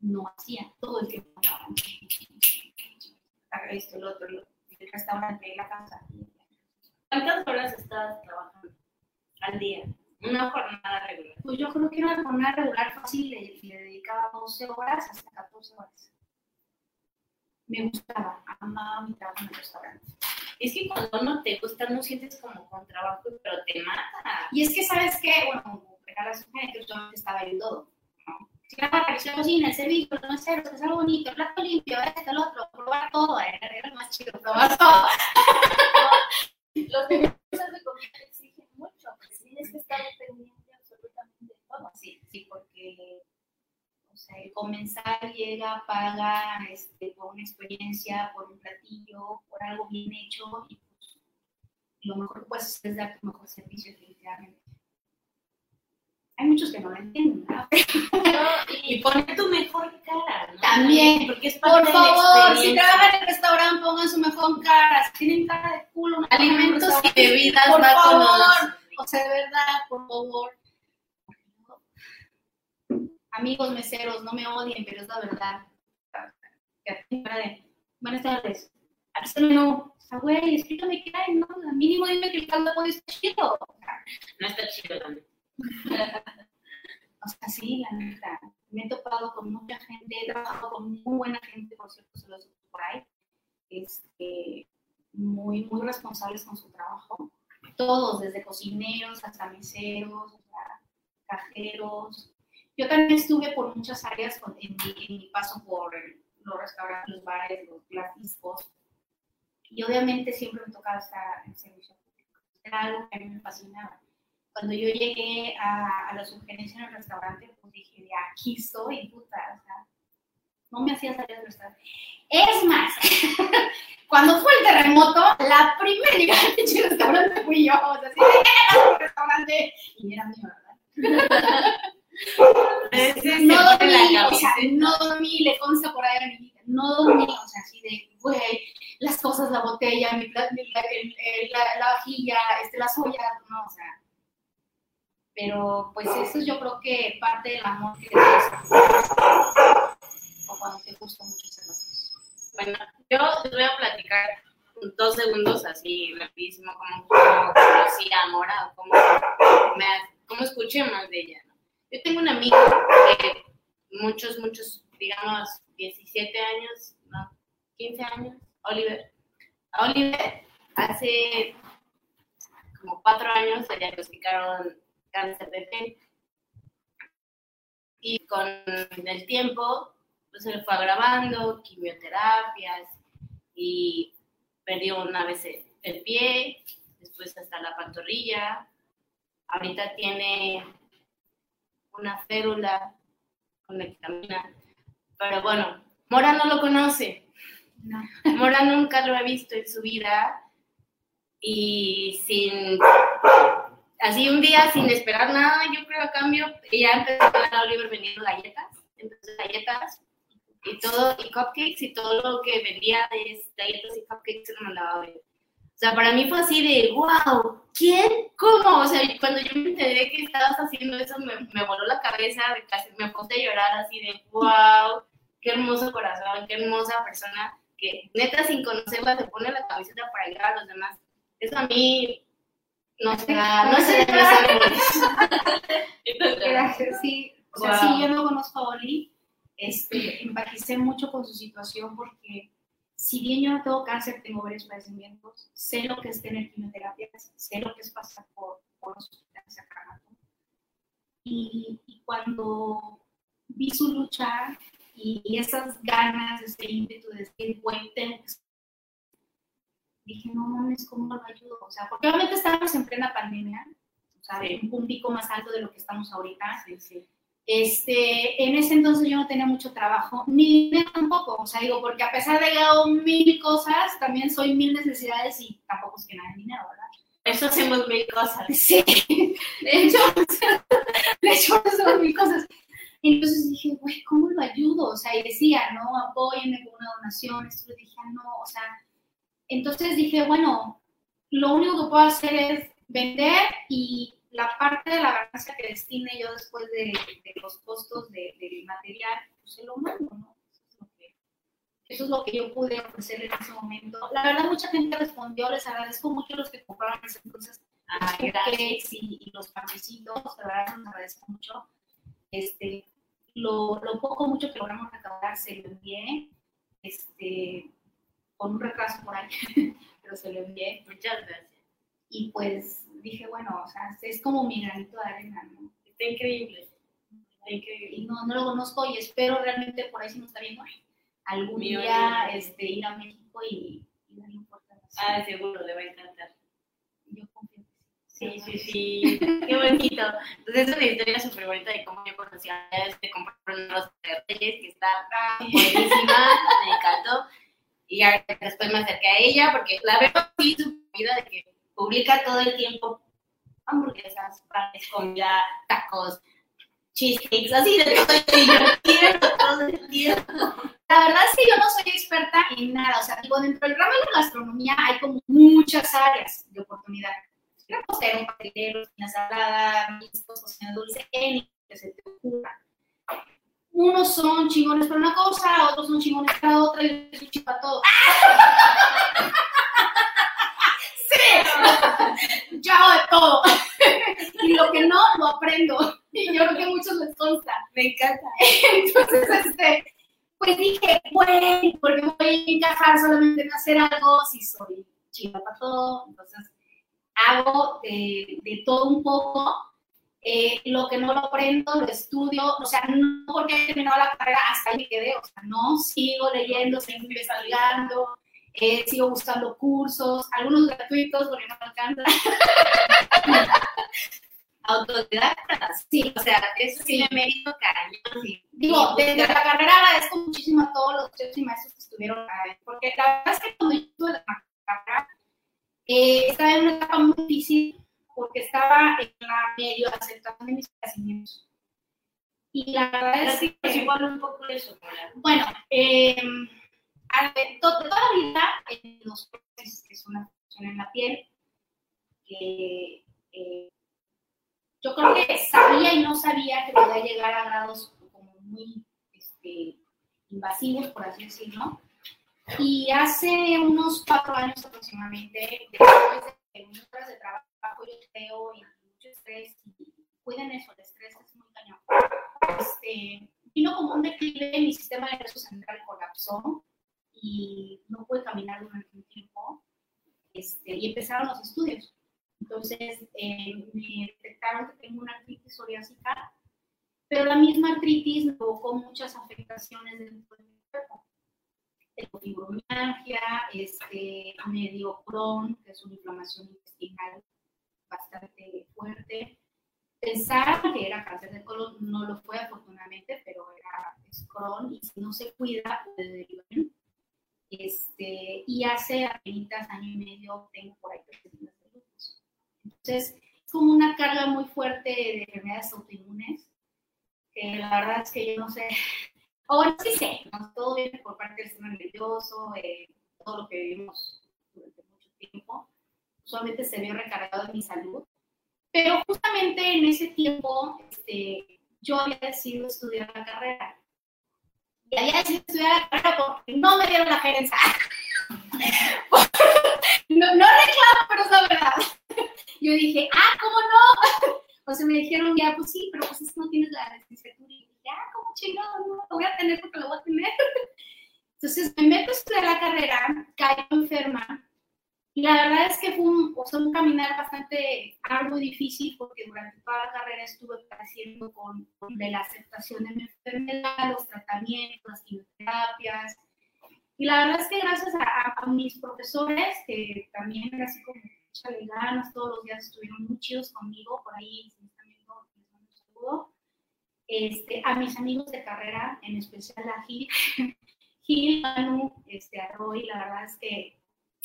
no hacía, todo el tiempo esto, el, otro, el restaurante, la casa. ¿Cuántas horas estás trabajando al día? Una jornada regular. Pues yo creo que una jornada regular fácil le, le dedicaba 12 horas hasta 14 horas. Me gustaba, amaba mi trabajo en el restaurante. Es que cuando no te gusta, no sientes como con trabajo, pero te mata. Y es que, ¿sabes qué? Bueno, era la sugerencia que yo estaba en todo. ¿no? Si la apareció cocina, el servicio, los meseros, que sea bonito, el plato limpio, esto, el otro, probar todo, era, lo más chido, probar todo. Los negocios de comida te exigen mucho, porque tienes que estar pendiente absolutamente de todo. Sí, sí, porque o sea, el comensal llega, paga este, por una experiencia, por un platillo, por algo bien hecho, y pues, lo mejor que puedes hacer es dar tu mejor servicio, definitivamente. hay muchos que no lo entienden, ¿verdad? Y pone tu mejor cara, ¿no? También, porque es parte Por de favor, si experiencia. trabajan en el restaurante, pongan su mejor cara. Si tienen cara de culo, no Alimentos y bebidas Por va con favor. los- O sea, de verdad, por favor. Amigos meseros, no me odien, pero es la verdad. Buenas tardes. Aquí está el menú. O sea, güey, explícame qué hay, ¿no? Al mínimo dime que el caldo puede estar chido. No está chido también. O sea, sí, la neta. Me he topado con mucha gente, he trabajado con muy buena gente, por cierto, se los por ahí. Este, muy, muy responsables con su trabajo. Todos, desde cocineros hasta meseros, sea, cajeros. Yo también estuve por muchas áreas en, mi, en mi paso por los restaurantes, los bares, los, las discos. Y obviamente siempre me tocaba estar en servicio público. Era algo que a mí me fascinaba cuando yo llegué a, a la sugerencia en el restaurante, pues dije, de aquí estoy, puta, o sea, no me hacía salir del restaurante. Es más, cuando fue el terremoto, la primera llegada al restaurante fui yo, o sea, así, de, "Eh, restaurante, y era mío, ¿verdad? No dormí, o sea, no dormí, le consta por ahí a mi hija, no dormí, o sea, así de, güey, las cosas, la botella, mi la, la- la vajilla, este, las ollas, no, o sea, pero pues eso es yo creo que parte del amor que o cuando te gusta mucho hacer las cosas. Bueno, yo les voy a platicar dos segundos así rapidísimo cómo, cómo conocí a Mora o me, cómo escuché más de ella. Yo tengo un amigo que muchos, muchos, digamos, 17 años, no, 15 años, Oliver. Oliver hace como cuatro años le diagnosticaron cáncer de piel. Y con el tiempo pues se le fue agravando, quimioterapias y perdió una vez el, el pie, después hasta la pantorrilla. Ahorita tiene una férula con la que camina. Pero bueno, Mora no lo conoce. No. Mora nunca lo ha visto en su vida y sin así un día sin esperar nada, yo creo a cambio, ella empezó a dar a Oliver vendiendo galletas, entonces galletas y todo, y cupcakes y todo lo que vendía de galletas y cupcakes se lo mandaba a Oliver. O sea, para mí fue así de, wow, ¿quién? ¿Cómo? O sea, cuando yo me enteré que estabas haciendo eso, me, me voló la cabeza, casi me puse a llorar así de, wow, qué hermoso corazón, qué hermosa persona, que neta sin conocerla se pone la camiseta para ayudar a los demás. Eso a mí no se da, no se Gracias, sí. O sea, Wow. sí, yo no conozco a Oli, este, empaticé mucho con su situación porque si bien yo no tengo cáncer, tengo varios padecimientos, sé lo que es tener quimioterapias, sé lo que es pasar por, por hospitales. Y, y cuando vi su lucha y, esas ganas, ese ímpetu de decir, tengo que dije, no mames, ¿cómo lo ayudo? O sea, porque obviamente estábamos en plena pandemia, o sea, Sí. un pico más alto de lo que estamos ahorita. Sí, sí. Este, en ese entonces yo no tenía mucho trabajo, ni dinero tampoco, o sea, digo, porque a pesar de que hago mil cosas, también soy mil necesidades y tampoco es que nada de dinero, ¿verdad? Eso hacemos mil cosas. Sí, de hecho, de hecho, son mil cosas. Entonces dije, güey, ¿cómo lo ayudo? O sea, y decía, no, apóyenme con una donación, esto dije, ah, no, o sea, entonces dije, bueno, lo único que puedo hacer es vender y la parte de la ganancia que destine yo después de, de los costos de- del material, pues se lo mando, ¿no? Eso es, lo que, eso es lo que yo pude ofrecer en ese momento. La verdad, mucha gente respondió, les agradezco mucho a los que compraron ese entonces Ah, los y, y los panecitos, la verdad les agradezco mucho. Este, lo, lo poco mucho que logramos recaudar se lo envié, este, con un retraso por ahí, pero se lo envié. Muchas gracias. Y pues dije, bueno, o sea, es como mi granito de arena, ¿no? Está increíble. Está increíble. Y no, no lo conozco y espero realmente por ahí si nos está viendo algún Mi día amigo. este, ir a México y, y darle un abrazo. Ah, seguro, le va a encantar. Yo confío Sí, sí, sí. Qué bonito. Entonces, es una historia súper bonita de cómo yo conocí a este comprar unos reyes que está buenísima, me encantó. Y después me acerqué a ella porque la veo así su vida de que publica todo el tiempo hamburguesas, panes, comida, tacos, cheesecakes, así de todo el quiero todo el día. La verdad es que yo no soy experta en nada, o sea, digo, dentro del ramo de la gastronomía hay como muchas áreas de oportunidad. Repostero, pastelero, cocina salada, mixtos, cocina dulce, en que se te ocurra. Unos son chingones para una cosa, otros son chingones para otra, y yo soy chipa todo. ¡Sí! Yo hago de todo. y lo que no, lo aprendo. Y yo creo que a muchos les consta. Me encanta. Entonces, este, pues dije, bueno, porque voy a encajar solamente en hacer algo si soy chiva para todo. Entonces, hago de, de todo un poco. Eh, lo que no lo aprendo, lo estudio. O sea, no porque he terminado la carrera, hasta ahí me quedé. O sea, no, sigo leyendo, sigo investigando. Eh, sigo buscando cursos, algunos gratuitos porque no me alcanza. Autodidactas. Sí, O sea, eso sí me mérito cañón. sí. Digo, Sí, desde la carrera agradezco muchísimo a todos los chefs y maestros que estuvieron ahí, porque la verdad es que cuando yo estuve en la carrera, eh, estaba en una etapa muy difícil, porque estaba en la medio aceptación de mis conocimientos. Y la verdad es que, Es igual un poco eso, Mola. bueno, eh, to- toda la vida los procesos, que una función en la piel, que eh, yo creo que sabía y no sabía que podía llegar a grados como muy este, invasivos, por así decirlo. Y hace unos cuatro años aproximadamente, después de muchas horas de trabajo, yo creo, y mucho estrés, y cuiden eso, el estrés es muy cañón. Este, vino como un declive, mi sistema nervioso central colapsó y no pude caminar durante un tiempo. Este, y empezaron los estudios. Entonces, eh, me detectaron que tengo una artritis psoriásica, pero la misma artritis me provocó muchas afectaciones dentro de mi cuerpo. Tengo fibromialgia, este, me Crohn, que es una inflamación intestinal bastante fuerte. Pensaron que era cáncer de colon, no lo fue afortunadamente, pero era es Crohn y si no se cuida, puede derivar. Este, y hace apenas año y medio tengo por ahí días de lupus. Entonces, es como una carga muy fuerte de enfermedades autoinmunes, que la verdad es que yo no sé, ahora sí sé, ¿no? todo viene por parte del sistema nervioso, eh, todo lo que vivimos durante mucho tiempo, usualmente se vio recargado en mi salud, pero justamente en ese tiempo este, yo había decidido estudiar la carrera. Y había decidido la carrera porque no me dieron la gerencia. no, no reclamo, pero es la verdad. Yo dije, ah, ¿cómo no? O sea, me dijeron, ya, pues sí, pero pues es que no tienes la licenciatura. Y dije, ah, ¿cómo chingado? No, lo voy a tener porque lo voy a tener. Entonces me meto a estudiar la carrera, caigo enferma. Y la verdad es que fue un, o sea, un caminar bastante y difícil porque durante toda la carrera estuve padeciendo con, con de la aceptación de mi enfermedad, los tratamientos, las quimioterapias. Y la verdad es que gracias a, a- mis profesores, que también era así como échale ganas, todos los días estuvieron muy chidos conmigo, por ahí, mando un saludo. Este, a mis amigos de carrera, en especial a Gil, Gil, Manu, este, a Roy, la verdad es que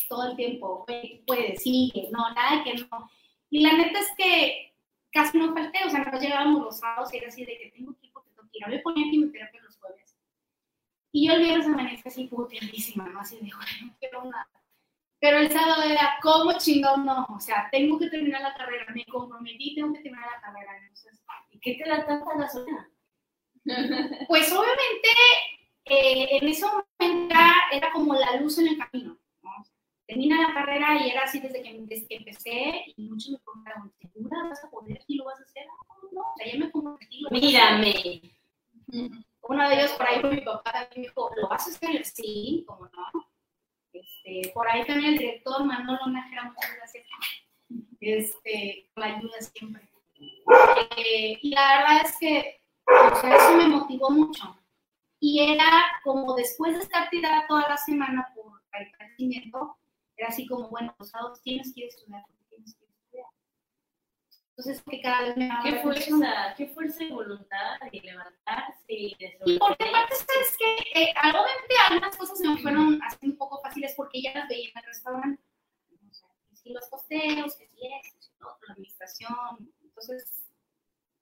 todo el tiempo, puede, sigue, no, nada que no. Y la neta es que casi no falté, o sea, nos llegábamos los sábados y era así de que tengo que ir porque tengo que ir. A mí me ponía quimioterapia los jueves. Y yo el viernes amanezco así puteadísima, ¿no? Así de, güey, no quiero nada. Pero el sábado era, ¿cómo chingón no? O sea, tengo que terminar la carrera, me comprometí, tengo que terminar la carrera. Entonces, ¿Y qué te da tanta gasolina? pues obviamente eh, en ese momento era como la luz en el camino. Termina la carrera y era así desde que, desde que empecé y muchos me preguntaron, ¿segura vas a poder y lo vas a hacer? No, no, o sea, ya me comprometí. lo vas a hacer". Mírame. Uno de ellos por ahí fue mi papá también me dijo, ¿lo vas a hacer? Sí, como no. Este, por ahí también el director Manolo Nájera, muchas gracias. Este, por la ayuda siempre. Eh, y la verdad es que, o sea, eso me motivó mucho. Y era como después de estar tirada toda la semana por el padecimiento, era así como, bueno, los sábados tienes que ir a estudiar, tienes que estudiar. Entonces, que cada vez me ¿Qué fuerza, qué fuerza de voluntad de levantarse y de Y porque aparte, ¿sabes que eh, Obviamente algunas cosas se me fueron haciendo un poco fáciles porque ya las veía en el restaurante. O sea, sí los costeos, que sí lo otro, la administración. Entonces,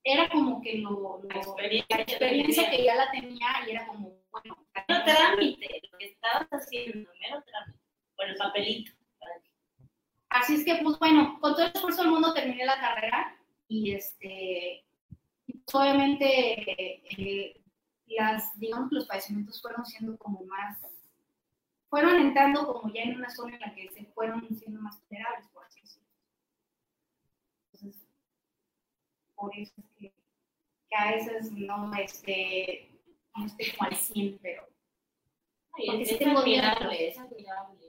era como que lo, lo- La experiencia la experiencia que ya la tenía y era como, bueno, Mero trámite, lo que estabas haciendo, mero trámite. El papelito. Así es que, pues bueno, con todo el esfuerzo del mundo terminé la carrera y este, pues, obviamente eh, las, digamos que los padecimientos fueron siendo como más, fueron entrando como ya en una zona en la que se fueron siendo más tolerables, por así decirlo. Entonces, por eso es que, que a veces no, este, no estoy como al 100, pero Porque es, sí es admirable, es admirable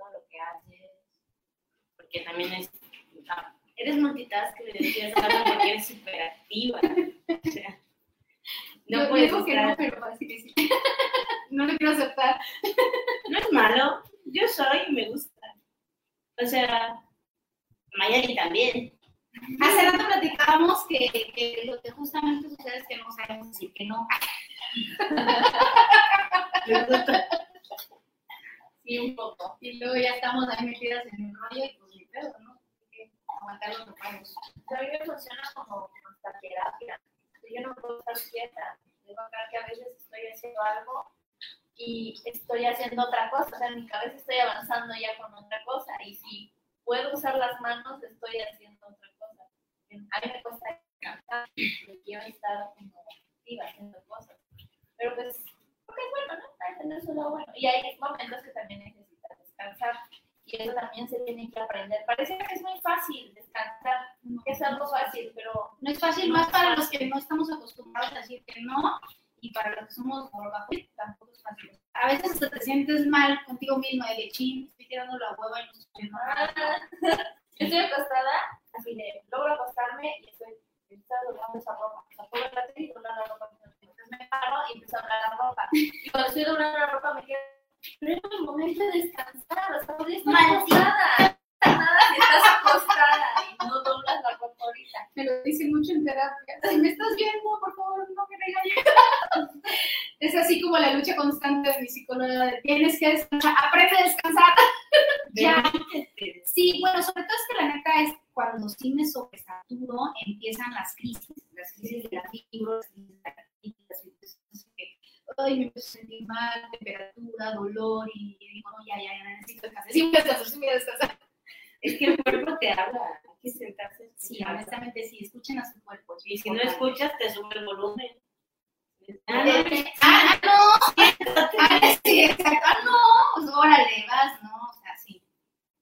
todo lo que haces. Porque también es. ah, eres multitask, le decías porque eres súper activa. O sea, no yo puedes digo que no, pero parece que sí. no lo quiero aceptar. No es malo, yo soy y me gusta. O sea, Mayari también. Hace rato platicábamos que, que lo que justamente sucede es que no sabemos decir que no. Sí, un poco. Y luego ya estamos ahí metidas en el rollo y pues ni pedo, ¿no? Hay que aguantar los reparos. A mí me funciona como hasta terapia. Yo no puedo estar quieta. Tengo acá que a veces estoy haciendo algo y estoy haciendo otra cosa. O sea, en mi cabeza estoy avanzando ya con otra cosa. Y si puedo usar las manos, estoy haciendo otra cosa. A mí me cuesta descansar. porque Quiero estar como activa haciendo cosas. Pero pues, porque es bueno, ¿no? Hay que tener bueno. Y hay momentos que también necesitas descansar. Y eso también se tiene que aprender. Parece que es muy fácil descansar, es algo fácil, pero No es fácil, más para los que no estamos acostumbrados a decir que no y para los que somos gorbajuit tampoco es fácil. A veces hasta te sientes mal contigo mismo de lechín, estoy tirando la hueva y no estoy nada. yo estoy acostada, así de, logro acostarme y estoy, estoy doblando esa ropa. O sea, puedo la ropa. Me paro y empiezo a doblar la ropa. Y cuando estoy doblando la ropa me quedo, pero es el momento de descansar, o sea, acostada. Estás acostada y no doblas la ropa ahorita. Me lo dicen mucho en terapia. Si me estás viendo, por favor, no me regañes. Es así como la lucha constante de mi psicóloga de tienes que descansar, aprende a descansar. Ya. Sí, bueno, sobre todo es que la neta es cuando sí me sobresaturo, empiezan las crisis, las crisis de la fibra, las crisis de la ay, me empiezo a sentir mal, temperatura, dolor, y digo, no, ya, ya, ya, necesito descansar. Sí, voy a descansar, sí, voy a descansar. Es que el cuerpo te habla, hay que sentarse. a Sí, honestamente, sí, escuchen a su cuerpo. Y si no escuchas, te sube el volumen. Ah, ah, no, ah, sí, exacto, ah, no, pues órale, vas, no, o sea, sí.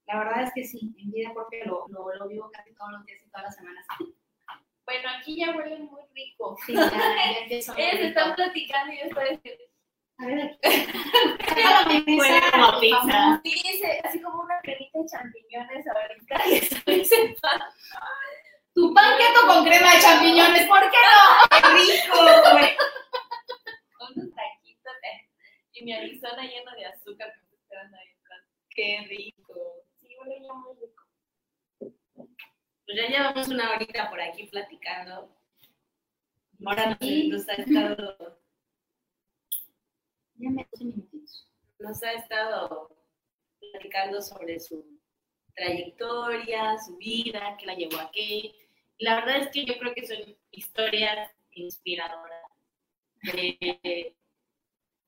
La verdad es que sí, en vida propia lo, lo, lo vivo casi todos los días y todas las semanas. Bueno, aquí ya huele muy rico. Sí, ya, ya. Ellos están platicando y yo estoy diciendo, A ver, aquí. Como pizza. sí, así como una cremita de champiñones ahorita y sentada. Tu pan keto con crema de champiñones, ¿por qué no? ¡Qué rico, güey! Con unos taquitos de- y mi Arizona lleno de azúcar que me esperan ahí atrás. ¡Qué rico! Sí, huele ya muy rico. Pues ya llevamos una horita por aquí platicando. Ahora nos, nos ha estado, Minutitos. nos ha estado platicando sobre su trayectoria, su vida, qué la llevó a qué. La verdad es que yo creo que son historias inspiradoras. De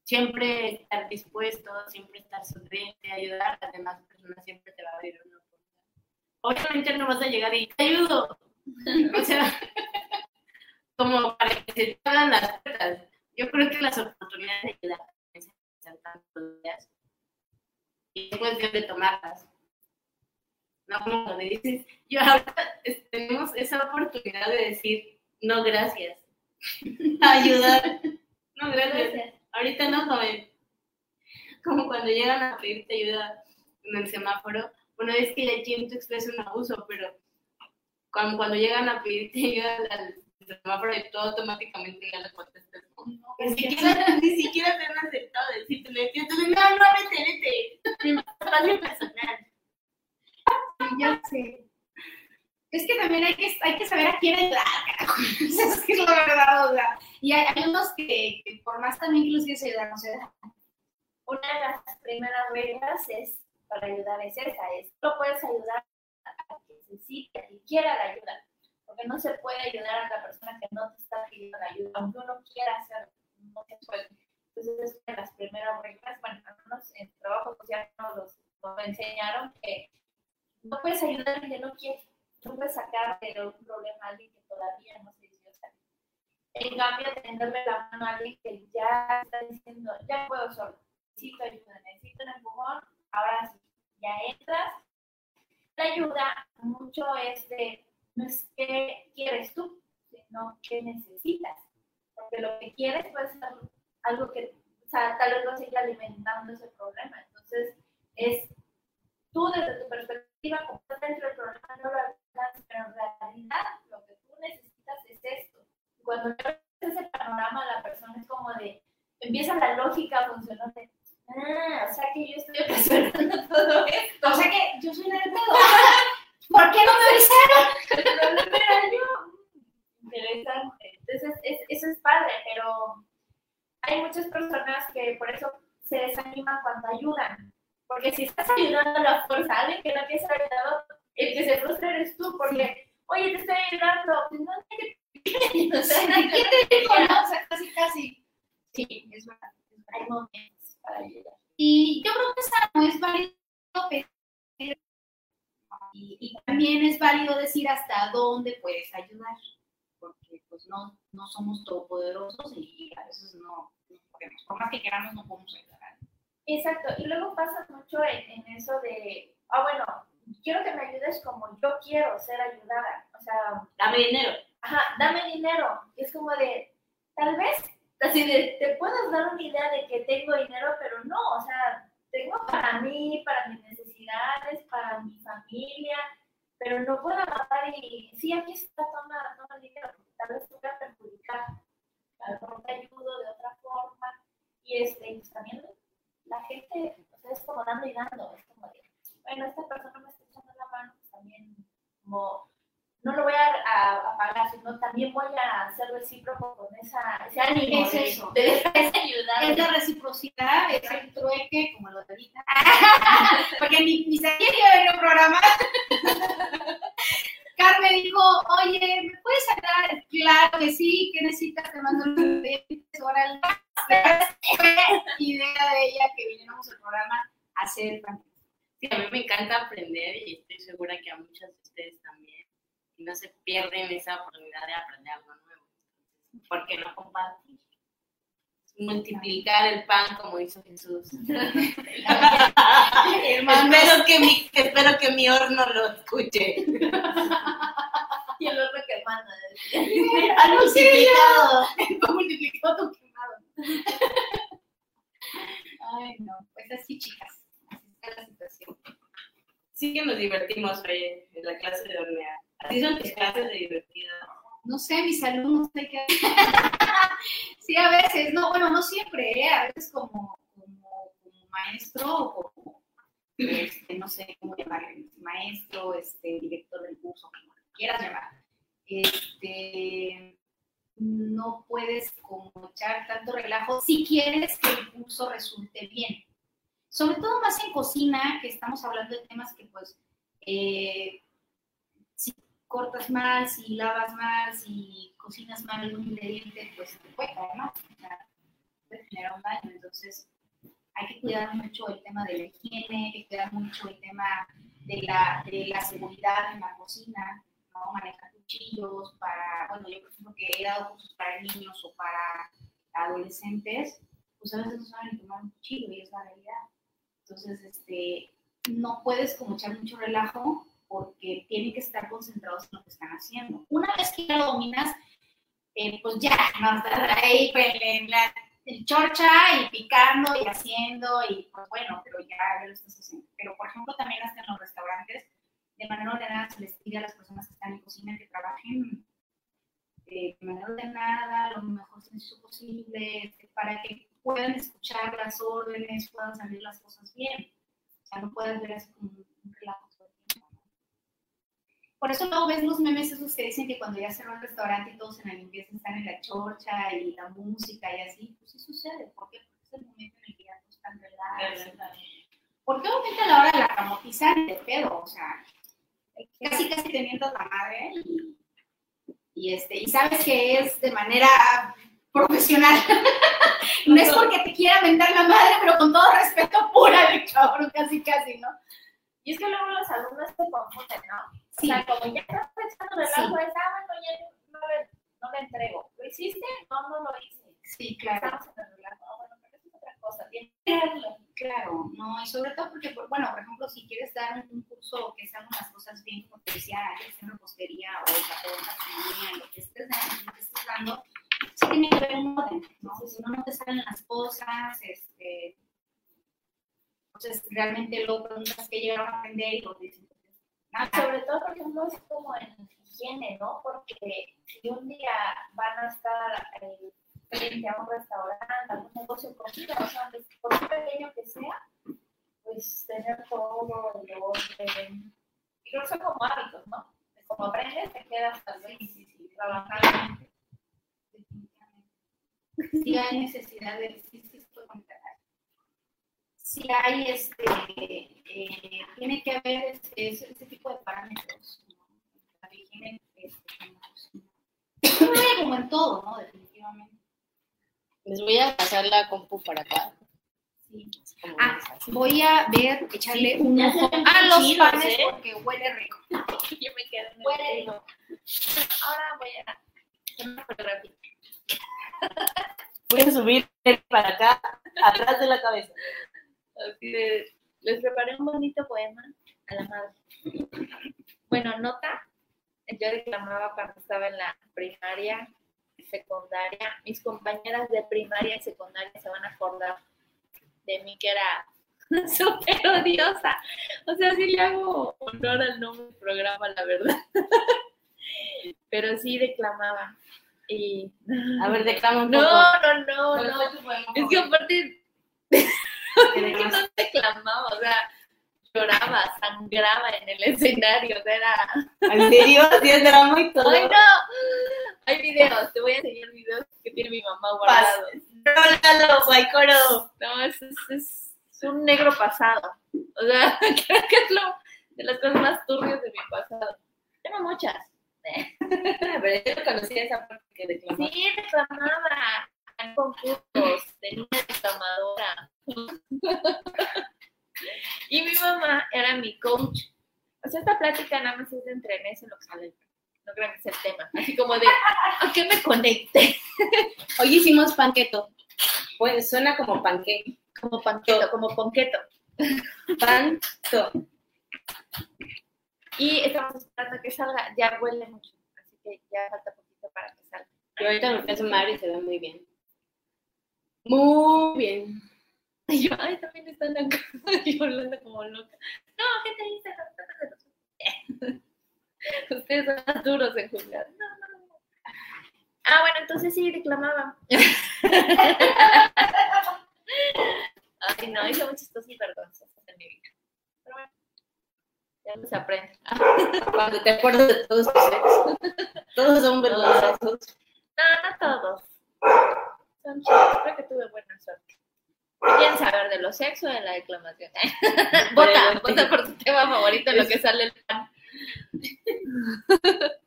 siempre estar dispuesto, siempre estar sonriente, ayudar a las demás personas, siempre te va a abrir una oportunidad. Obviamente no vas a llegar y te ayudo. O sea, como para que se te abran las puertas. Yo creo que las oportunidades de ayudar días. Y es cuestión de tomarlas. No como me dices, yo ahora es- tenemos esa oportunidad de decir, no, gracias. Ayudar. No, gracias. Ahorita no, joven. Como cuando llegan a pedirte ayuda en el semáforo. Bueno, es que aquí en tu es un abuso, pero cuando, cuando llegan a pedirte ayuda al semáforo y todo automáticamente ya le contestas. No, Ni siquiera, ni siquiera te han aceptado decirte, le decías, no, no, vete, vete. Mi espacio personal. ya sé. Es que también hay que, hay que saber a quién ayudar, carajo. es que es la verdad, o sea. Y hay, hay unos que, que por más también que los quieres ayudar, no se dan. Una de las primeras reglas es, para ayudar es esa, es, no puedes ayudar a quien necesite, a quien quiera la ayuda. Porque no se puede ayudar a la persona que no te está pidiendo la ayuda, aunque uno quiera hacerlo, no se puede. Entonces, es una de las primeras reglas, bueno, al menos en trabajo social nos, los- nos enseñaron que no puedes ayudar a alguien que no quiere, no puedes sacar de un problema a alguien que todavía no se decidió salir. En cambio, tenderle la mano a alguien que ya está diciendo, ya puedo solo, necesito ayuda, necesito un empujón, ahora sí, ya entras. La ayuda mucho es de, no es qué quieres tú, sino qué necesitas. Porque lo que quieres puede ser algo que, o sea, tal vez va a seguir alimentando ese problema. Entonces, es tú desde tu perspectiva, como estás dentro del problema, no lo alcanzas, pero en realidad lo que tú necesitas es esto. Y Cuando ves ese panorama a la persona es como de, empieza la lógica a funcionar de, ah, o sea que yo estoy ocasionando todo esto. O sea que yo soy la de todo. ¿Por qué no me avisaron? Era yo. Interesante. Entonces, es- eso es padre, pero hay muchas personas que por eso se desaniman cuando ayudan. Porque si estás ayudando a la fuerza alguien que no quiere ser ayudado, el que se frustra eres tú, porque, oye, te estoy ayudando, pues no te o sea, ¿Quién te dijo, no? O sea, casi, casi. Sí, es verdad. hay momentos para ayudar. Y yo creo que esa no es válido. Y, y también es válido decir hasta dónde puedes ayudar. Porque pues no, no somos todopoderosos y a veces no, no podemos. Por más que queramos, no podemos ayudar. Exacto, y luego pasa mucho en, en eso de, ah, bueno, quiero que me ayudes como yo quiero ser ayudada. O sea, Dame dinero. ajá, dame dinero. Y es como de, tal vez, así de, te puedes dar una idea de que tengo dinero, pero no, o sea, tengo para mí, para mis necesidades, para mi familia, pero no puedo agarrar y, sí, aquí está, toma, toma el dinero, tal vez a perjudicar, a lo mejor te ayudo de otra forma, y este, pues también la gente, es como dando y dando, es como de, bueno, esta persona me está echando la mano, pues también, como, no lo voy a, a, a pagar, sino también voy a ser recíproco con esa, ese ánimo Es eso. de, de ayudar. Es la reciprocidad, es el trueque, como lo de ahorita. Porque ni, ni sabía que iba a haber un programa. Carmen dijo, oye, ¿me puedes hablar? Claro que sí, ¿qué necesitas? Te mando ingredientes, órale. Fue idea de ella que viniéramos al programa a hacer pan. Sí, a mí me encanta aprender y estoy segura que a muchas de ustedes también. Y no se pierden esa oportunidad de aprender algo nuevo. ¿Por qué no compartir? Multiplicar el pan como hizo Jesús. espero, que mi, espero que mi horno lo escuche. Y el otro que manda. Ha multiplicado. Multiplicado tu quemado. Ay, no, pues así, chicas. Así está la situación. Sí que nos divertimos hoy en la clase de hornear. Así son tus clases de divertido. No sé, mis alumnos hay que... sí, a veces, no, bueno, no siempre, ¿eh? A veces como, maestro o como, este, no sé cómo llamarle, maestro, este, director del curso, como quieras llamar. Este, no puedes como echar tanto relajo si quieres que el curso resulte bien. Sobre todo más en cocina, que estamos hablando de temas que pues... eh, cortas mal, si lavas mal, si cocinas mal algún ingrediente, pues te puede caer mal, puede generar un daño. Entonces, hay que cuidar mucho el tema de la higiene, hay que cuidar mucho el tema de la, de la seguridad en la cocina, ¿no? manejar cuchillos para, bueno, yo por ejemplo que he dado cursos para niños o para adolescentes, pues a veces no saben tomar un cuchillo y es la realidad. Entonces, este, no puedes como echar mucho relajo porque tienen que estar concentrados en lo que están haciendo. Una vez que ya lo dominas, eh, pues ya, no estás ahí pues, en la en chorcha y picando y haciendo y pues bueno, pero ya, ya lo estás haciendo. Pero por ejemplo también hasta en los restaurantes, de manera ordenada se les pide a las personas que están en cocina que trabajen eh, de manera ordenada, lo mejor sencillo posible, este, para que puedan escuchar las órdenes, puedan salir las cosas bien. O sea, no puedas ver así como relajo todo el tiempo. ¿no? Por eso luego ves los memes esos que dicen que cuando ya cerró el restaurante y todos en la limpieza están en la chorcha y la música y así, pues sí sucede. ¿Por qué? Porque es el momento en el que ya todos están relajados. ¿Por qué aumenta la hora de la camotizar de pedo? O sea, casi casi teniendo la madre y, Y, este, y sabes que es de manera profesional. no es porque te quiera mentar la madre, pero con todo respeto, pura de cabrón, casi, casi, ¿no? Y es que luego los alumnos se confunden, ¿no? Sí. O sea, como ya estás pensando en el Sí. es, ah, bueno, ya no le, no le entrego. ¿Lo hiciste? No, no lo hice. Sí, claro. Estamos en el relajo. Ah, bueno, pero eso es otra cosa. Tienes que. Claro, no, y sobre todo porque, por- bueno, por ejemplo, si quieres dar un, curso que sean unas cosas bien, como te decía, en repostería o gastronomía, lo que estés dando, lo que estés dando, sí tiene que haber un orden, ¿no? Si no, no te salen las cosas, este, entonces realmente luego preguntas qué llegaron a aprender y lo dicen, nada. Sobre todo, por ejemplo, es como en higiene, ¿no? Porque si un día van a estar eh, frente a un restaurante, algún negocio de comida, o sea, pues, por muy pequeño que sea, pues tener todo el orden. Y creo que son como hábitos, ¿no? Como aprendes, te quedas tal vez trabajando. sí hay necesidad de sí, sí, estoy con Caray. Sí hay, este, eh, tiene que haber este, ese, ese tipo de parámetros, ¿no? La higiene, este, que como en todo, ¿no? Definitivamente. Les voy a pasar la compu para acá. Sí. Como Ah, voy a ver, echarle un ojo a los panes ¿eh? porque huele rico. Yo me quedé en el Huele tiro. Ahora voy a fotografía. Voy a subir para acá, atrás de la cabeza. Así de, les preparé un bonito poema a la madre. Bueno, nota, yo declamaba cuando estaba en la primaria, secundaria. Mis compañeras de primaria y secundaria se van a acordar de mí que era súper odiosa. O sea, sí le hago honor al nombre del programa, la verdad. Pero sí declamaba. Y... A ver, declama un No, poco. no, no, ¿Cuál no. poema Es que aparte ¿Qué que no declamaba, o sea, lloraba, sangraba en el escenario, o sea, era... ¿En serio? ¿Sí es drama y todo? ¡Ay, no! Hay videos, te voy a enseñar videos que tiene mi mamá guardados. Rólalo, guaycoro. No, es, es, es- un negro pasado. O sea, creo que es lo de las cosas más turbias de mi pasado. Tengo muchas. Pero yo no conocía esa parte que declamaba. Sí, reclamaba en concursos de niña declamadora. y mi mamá era mi coach. O sea, esta plática nada más es de entre eso lo que sale. No creo que sea el tema. Así como de, ¿a qué me conecté? Hoy hicimos panqueto. Pues suena como panque. Como panqueto, como ponqueto. Panto. Y estamos esperando que salga. Ya huele mucho. Así que ya falta poquito para que salga. Y ahorita me a sumar y se ve muy bien. Muy bien. Y yo, ay, también están acá. Yo hablando como loca. No, gente, ahí está. Ustedes son más duros en juzgar. No, no, no. Ah, bueno, entonces sí declamaba. Ay, no, hice muchas cosas vergonzosas en mi vida. Pero bueno, ya no se aprende. Cuando te acuerdas de todos tus ex. Todos son vergonzosos. No, no todos. Son creo que tuve buena suerte. ¿Qué quieren saber de los sexos o de la declamación? vota, vota por tu tema favorito en lo que sale el pan.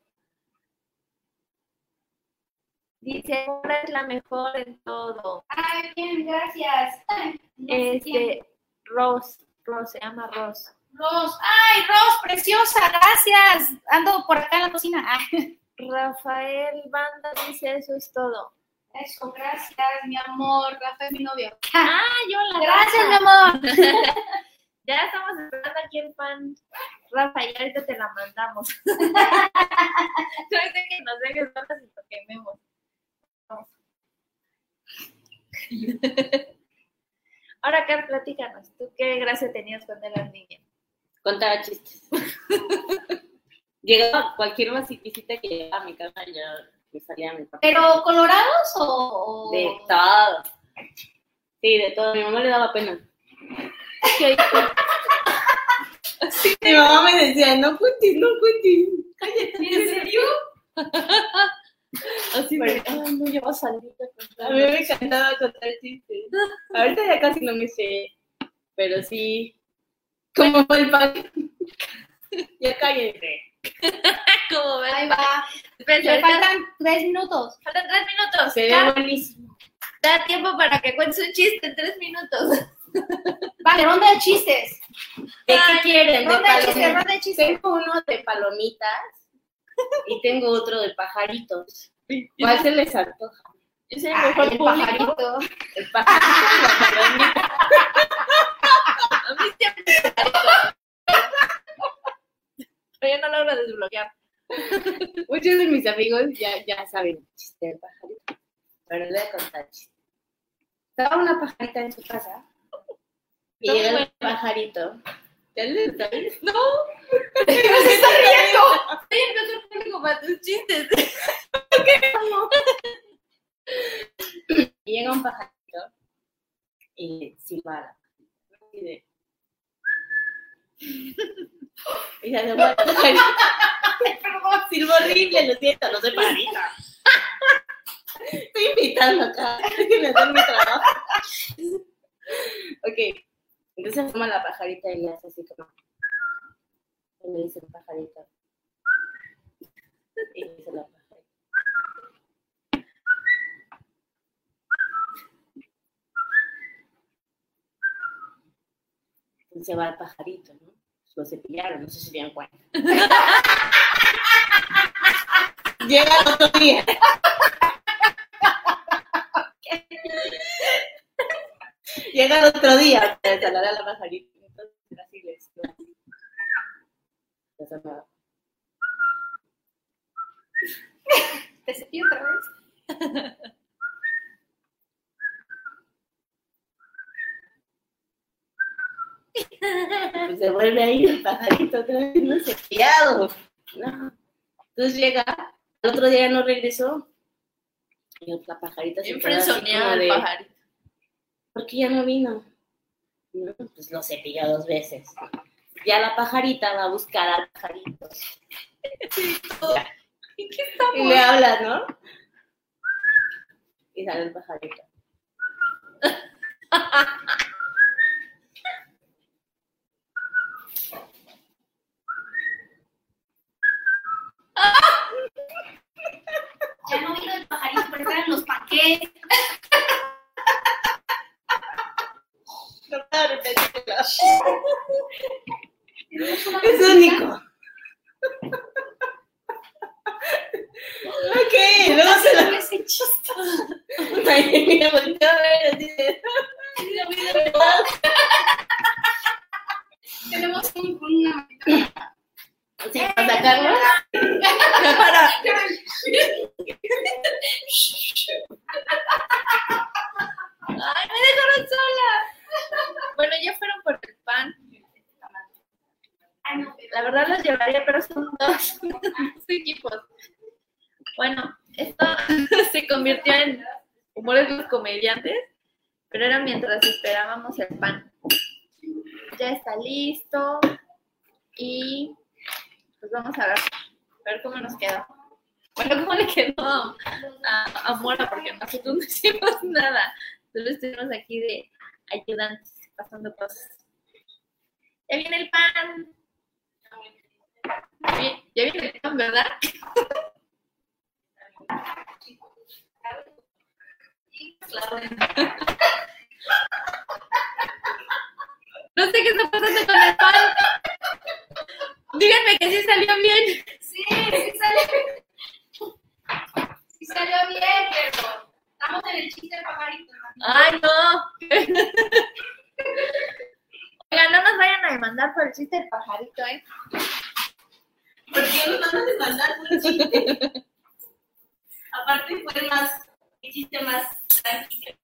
Dice, Mora es la mejor en todo. Ay, bien, gracias. Ay, no. Este, Rose, Rose, se llama Rose. Ros. Ay, Ros, preciosa, gracias. Ando por acá en la cocina. Ay, Rafael Banda dice, eso es todo. Eso, gracias, mi amor. Rafa es mi novio. Ah, yo la Gracias, mi amor. Ya estamos esperando aquí el pan. Rafa, y ahorita te la mandamos. De que nos dejes solas y lo quememos. Vamos. Ahora, Car, platícanos. ¿Tú qué gracia tenías cuando eras niña? Contaba chistes. Llegaba cualquier visita que llegaba a mi casa, ya me salía mi papá. ¿Pero colorados o...? De todo. Sí, de todo. Mi mamá le daba pena. ¿Qué Sí, mi mamá me decía, no cuentes, no cuentes. ¿En serio? Así ay, no, a salir a contar. A mí me encantaba contar chistes. Ahorita ya casi no me sé, pero sí. ¿Cómo fue el pan? ya cállate. Como ven. Ahí va. Ahorita faltan tres minutos. faltan tres minutos. Se ve buenísimo. da tiempo para que cuentes un chiste en tres minutos. Vale, ronda de chistes. ¿De qué quieren? ¿De Ronda de chistes, ronda de chistes. Tengo uno de palomitas y tengo otro de pajaritos. ¿Cuál se les antoja? Yo soy el Ay, mejor el público. pajarito. El pajarito y la palomita. A mí siempre me. Pero yo no logro desbloquear. Muchos de mis amigos ya, ya saben el chiste del pajarito. Pero le voy a contar chiste. Estaba una pajarita en su casa y Está llega el pajarito. ¿Ya le sabes? No. Soy el mejor público para tus chistes. Y llega un pajarito y silba a la pajarita. Y Y se pajarito. Perdón, silbo horrible, lo siento, no soy pajarita. Estoy invitando acá. Déjenme hacer mi trabajo. Ok. Entonces asoma la pajarita y le hace así como. Y le dice el pajarito. Y le dice la pajarita. Entonces va el pajarito. Lo cepillaron, no sé si se dieron cuenta. Llega el otro día. Llega el otro día para salar a la pajarita. Entonces así le decía. Ya se me va. ¿Te cepillo otra vez? Pues se vuelve ahí pajarito otra vez, no cepillado. No. Entonces llega, el otro día no regresó. Y la pajarita se el de, pajarito. ¿Por qué ya no vino? No, pues lo cepilla dos veces. Ya la pajarita va a buscar al pajarito. Y le habla, ¿no? Y sale el pajarito. Pasando cosas. Ya viene el pan. Ya viene el pan, ¿verdad? No sé qué está pasando con el pan. Díganme que sí salió bien. Sí, sí salió. Sí salió bien, pero estamos en el chiste del pajarito. ¿no? Ay, no. Oigan, no nos vayan a demandar por el chiste del pajarito, ¿eh? ¿Por qué no van a demandar un chiste? Aparte fue más, el chiste más tranquilo.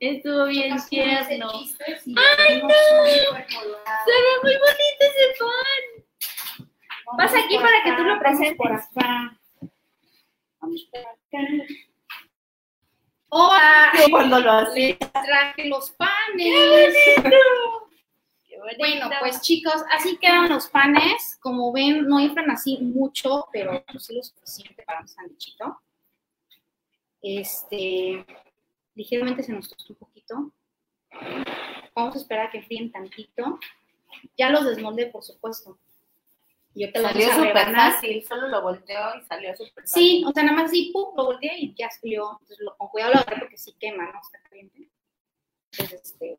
Estuvo bien tierno. Ay, dorado. Se ve muy bonito ese pan. Pasa aquí para que tú lo presentes. Por acá. Vamos por acá. Hola, Cuando lo hace. traje los panes. Qué bonito. Pues chicos, así quedan los panes. Como ven, no inflan así mucho, pero pues, sí lo suficiente para un sándwichito. Este, ligeramente se nos tostó un poquito. Vamos a esperar a que fríen tantito. Ya los desmoldé, por supuesto. Yo te Salió súper fácil, solo lo volteó y salió súper fácil. Sí, o sea, nada más así, pum, lo volteé y ya salió. Entonces, lo, con cuidado lo agarré porque sí quema, ¿no? Está caliente. Entonces, este,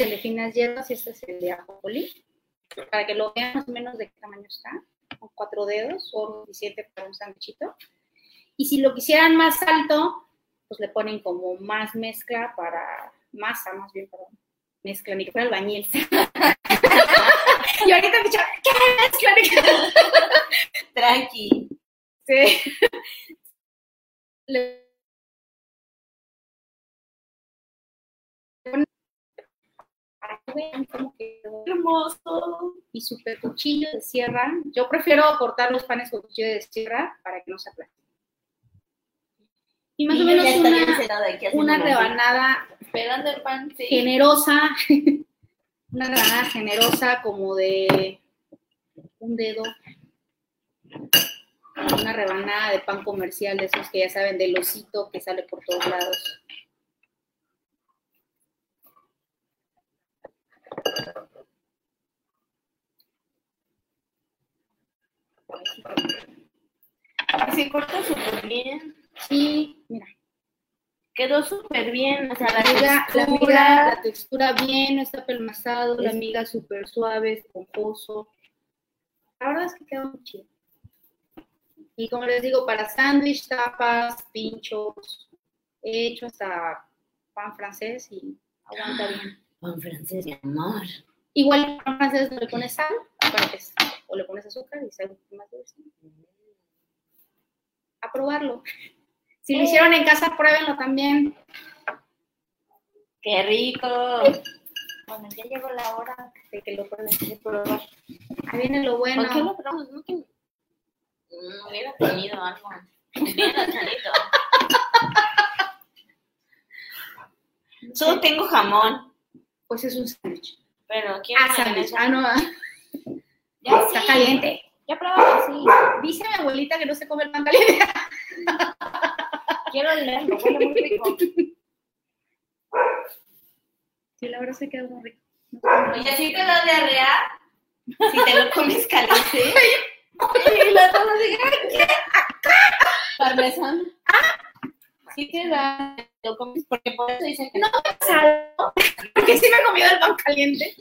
el de finas hierbas y este es el de ajonjolí. Para que lo vean más o menos de qué tamaño está. Con cuatro dedos o suficiente para un sándwichito. Y si lo quisieran más alto, pues le ponen como más mezcla para, masa más bien, perdón. Mezcla, ni que fuera albañil. y ahorita me echan, ¿qué mezcla? Tranqui. Sí. Le- Para que vean cómo quedó Hermoso. y super cuchillo de sierra. Yo prefiero cortar los panes con cuchillo de sierra para que no se aplasten. Y más o menos una, una rebanada Esperando el pan, sí. generosa, una rebanada generosa como de un dedo, una rebanada de pan comercial de esos que ya saben, del osito que sale por todos lados. Se corta súper bien. Sí, mira, Quedó súper bien. O sea, la la miga, la, textura. miga, la textura bien, no está pelmazado, la miga súper suave, esponjoso. La verdad es que quedó muy chido. Y como les digo, para sándwich, tapas, pinchos, he hecho hasta pan francés y aguanta bien. Pan francés de amor. Igual pan francés no le pones sal, aparte, o le pones azúcar y poquito más dulce. A probarlo. Si lo hicieron en casa, pruébenlo también. ¡Qué rico! Bueno, ya llegó la hora de que lo prueben, de probar. Ahí viene lo bueno. ¿Por qué lo probamos? No, que... no hubiera tenido algo. Solo tengo jamón, Pues es un sándwich. Pero quiero Ah, sándwich. Ah, no. ah. Ya Está sí. caliente. Ya probamos, sí. Dice mi abuelita que no se come el pan caliente. Quiero leerlo, huele muy rico. Sí, la verdad se queda muy rico. Oye, así te da diarrea si te lo comes caliente. Y la toma de Parmesano. Sí te da, lo comes porque por eso dicen que No salgo, porque sí me he comido el pan caliente.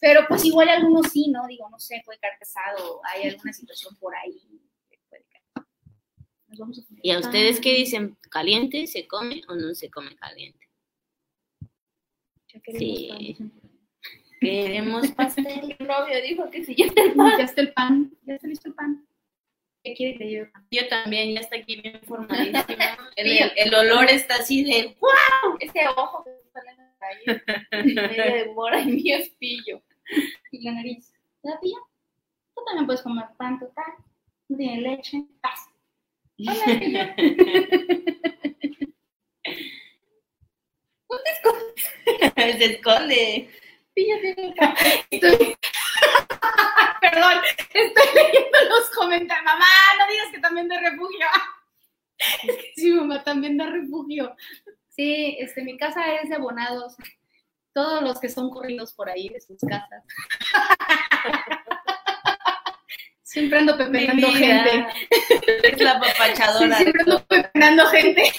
Pero pues igual algunos sí, ¿no? Digo, no sé, puede caer pesado, hay alguna situación por ahí. que. Nos vamos a comer ¿Y a ustedes qué dicen? ¿Caliente se come o no se come caliente? Sí. Queremos pastel. Mi novio dijo que si Ya está el pan, ya está listo el pan. ¿Qué quiere que lleve? Yo también, ya está aquí bien formadísimo. El, el olor está así de... ese ojo que sale en la calle, medio de mora y mi espillo. Y la nariz. ¿La tía? Tú también puedes comer pan total. No tiene leche. Paz. Hola, tía. se esconde. El. Estoy... Perdón, estoy leyendo los comentarios. Mamá, no digas que también de refugio. Es que sí, mamá, también de refugio. Sí, este, mi casa es de abonados. Todos los que son corridos por ahí de sus casas. Siempre ando pepenando gente. Es la Sí, papachadora. siempre ando pepenando gente.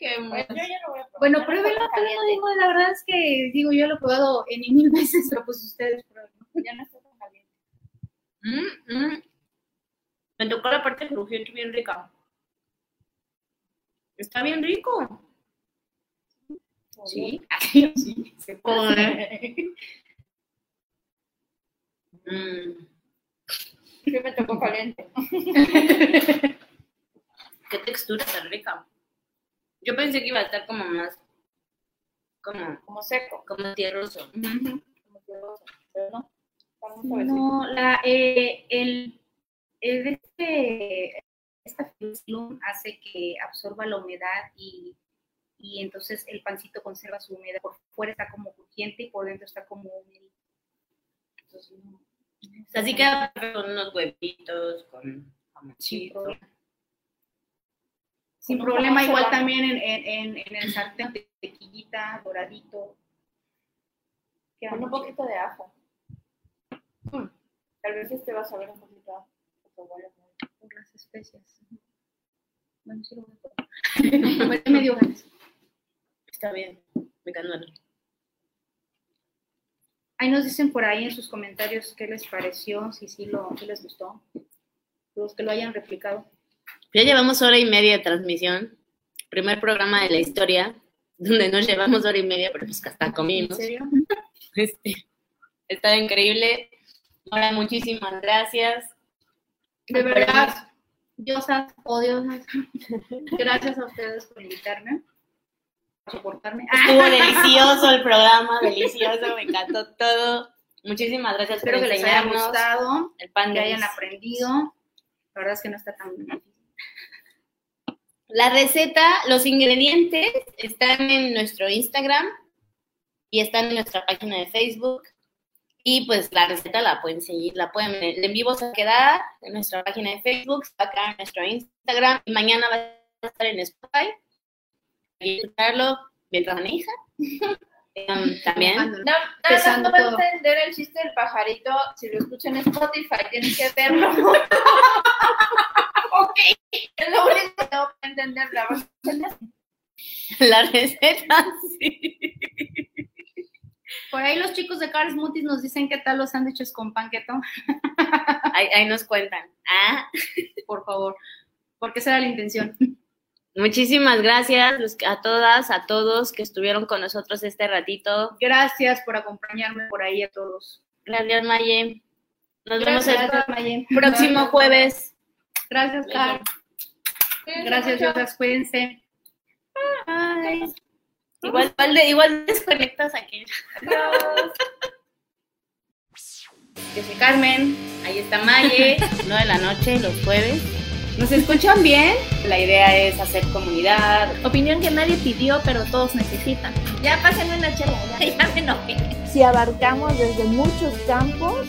Bueno, bueno. yo ya lo voy a probar. Bueno, Yo no digo, la verdad es que, digo, yo lo he probado en mil veces, pero pues ustedes pruébenlo. Ya no estoy tan caliente. Mm, mm. Me tocó la parte crujiente bien rica. Está bien rico. Sí, sí, se puede. Mm. Me tocó caliente. Qué textura tan rica. Yo pensé que iba a estar como más, como, Como seco. como tierroso. Como tierroso. Pero no. No, la, eh, el, el este, esta hace que absorba la humedad y, y entonces el pancito conserva su humedad. Por fuera está como crujiente y por dentro está como húmedo. Entonces, no, O sea, sí queda con unos huevitos, con jamoncito. problema. Sin problema, igual también en, en, en, el sartén de tequillita, doradito. Queda Con un poquito de ajo. chido. Tal vez este va a saber un poquito a tu abuelo. Por las especias. Bueno, sí lo voy a probar. me dio ganas. Está bien, me canolo. Ahí nos dicen por ahí en sus comentarios qué les pareció, si sí lo, si les gustó. Los que lo hayan replicado. Ya llevamos hora y media de transmisión. Primer programa de la historia, donde nos llevamos hora y media, pero pues hasta ¿En comimos. serio? Este, Está increíble. Ahora, muchísimas gracias. De verdad, diosas o diosas, gracias a ustedes por invitarme, por soportarme. Estuvo delicioso el programa, delicioso, me encantó todo. Muchísimas gracias Espero por que les haya gustado, el pan que hayan aprendido. La verdad es que no está tan difícil. La receta, los ingredientes están en nuestro Instagram y están en nuestra página de Facebook. Y pues la receta la pueden seguir, la pueden el en vivo se va a quedar en nuestra página de Facebook, se va a quedar en nuestro Instagram y mañana va a estar en Spotify. Y escucharlo mientras maneja. Em, también. Cuando- No, nada no va a entender el chiste del pajarito. Si lo escuchan en Spotify, tienen que verlo. ok. Es lo único que va a entender la receta. La receta, sí. Por ahí los chicos de Car Smoothies nos dicen qué tal los sándwiches con panqueto, Ahí, ahí nos cuentan. Ah, por favor, porque esa era la intención. muchísimas gracias a todas, a todos que estuvieron con nosotros este ratito. Gracias por acompañarme por ahí a todos. Gracias, Maye. Nos vemos el próximo jueves. Gracias, Car. Gracias, diosas, cuídense. Bye. Igual, igual, de- igual desconectas aquí. Yo soy Carmen, ahí está Maye, 9 de la noche, los jueves. ¿Nos escuchan bien? La idea es hacer comunidad. Opinión que nadie pidió, pero todos necesitan. Ya pásenme una chela, ya, ya me enojé. Si abarcamos desde muchos campos,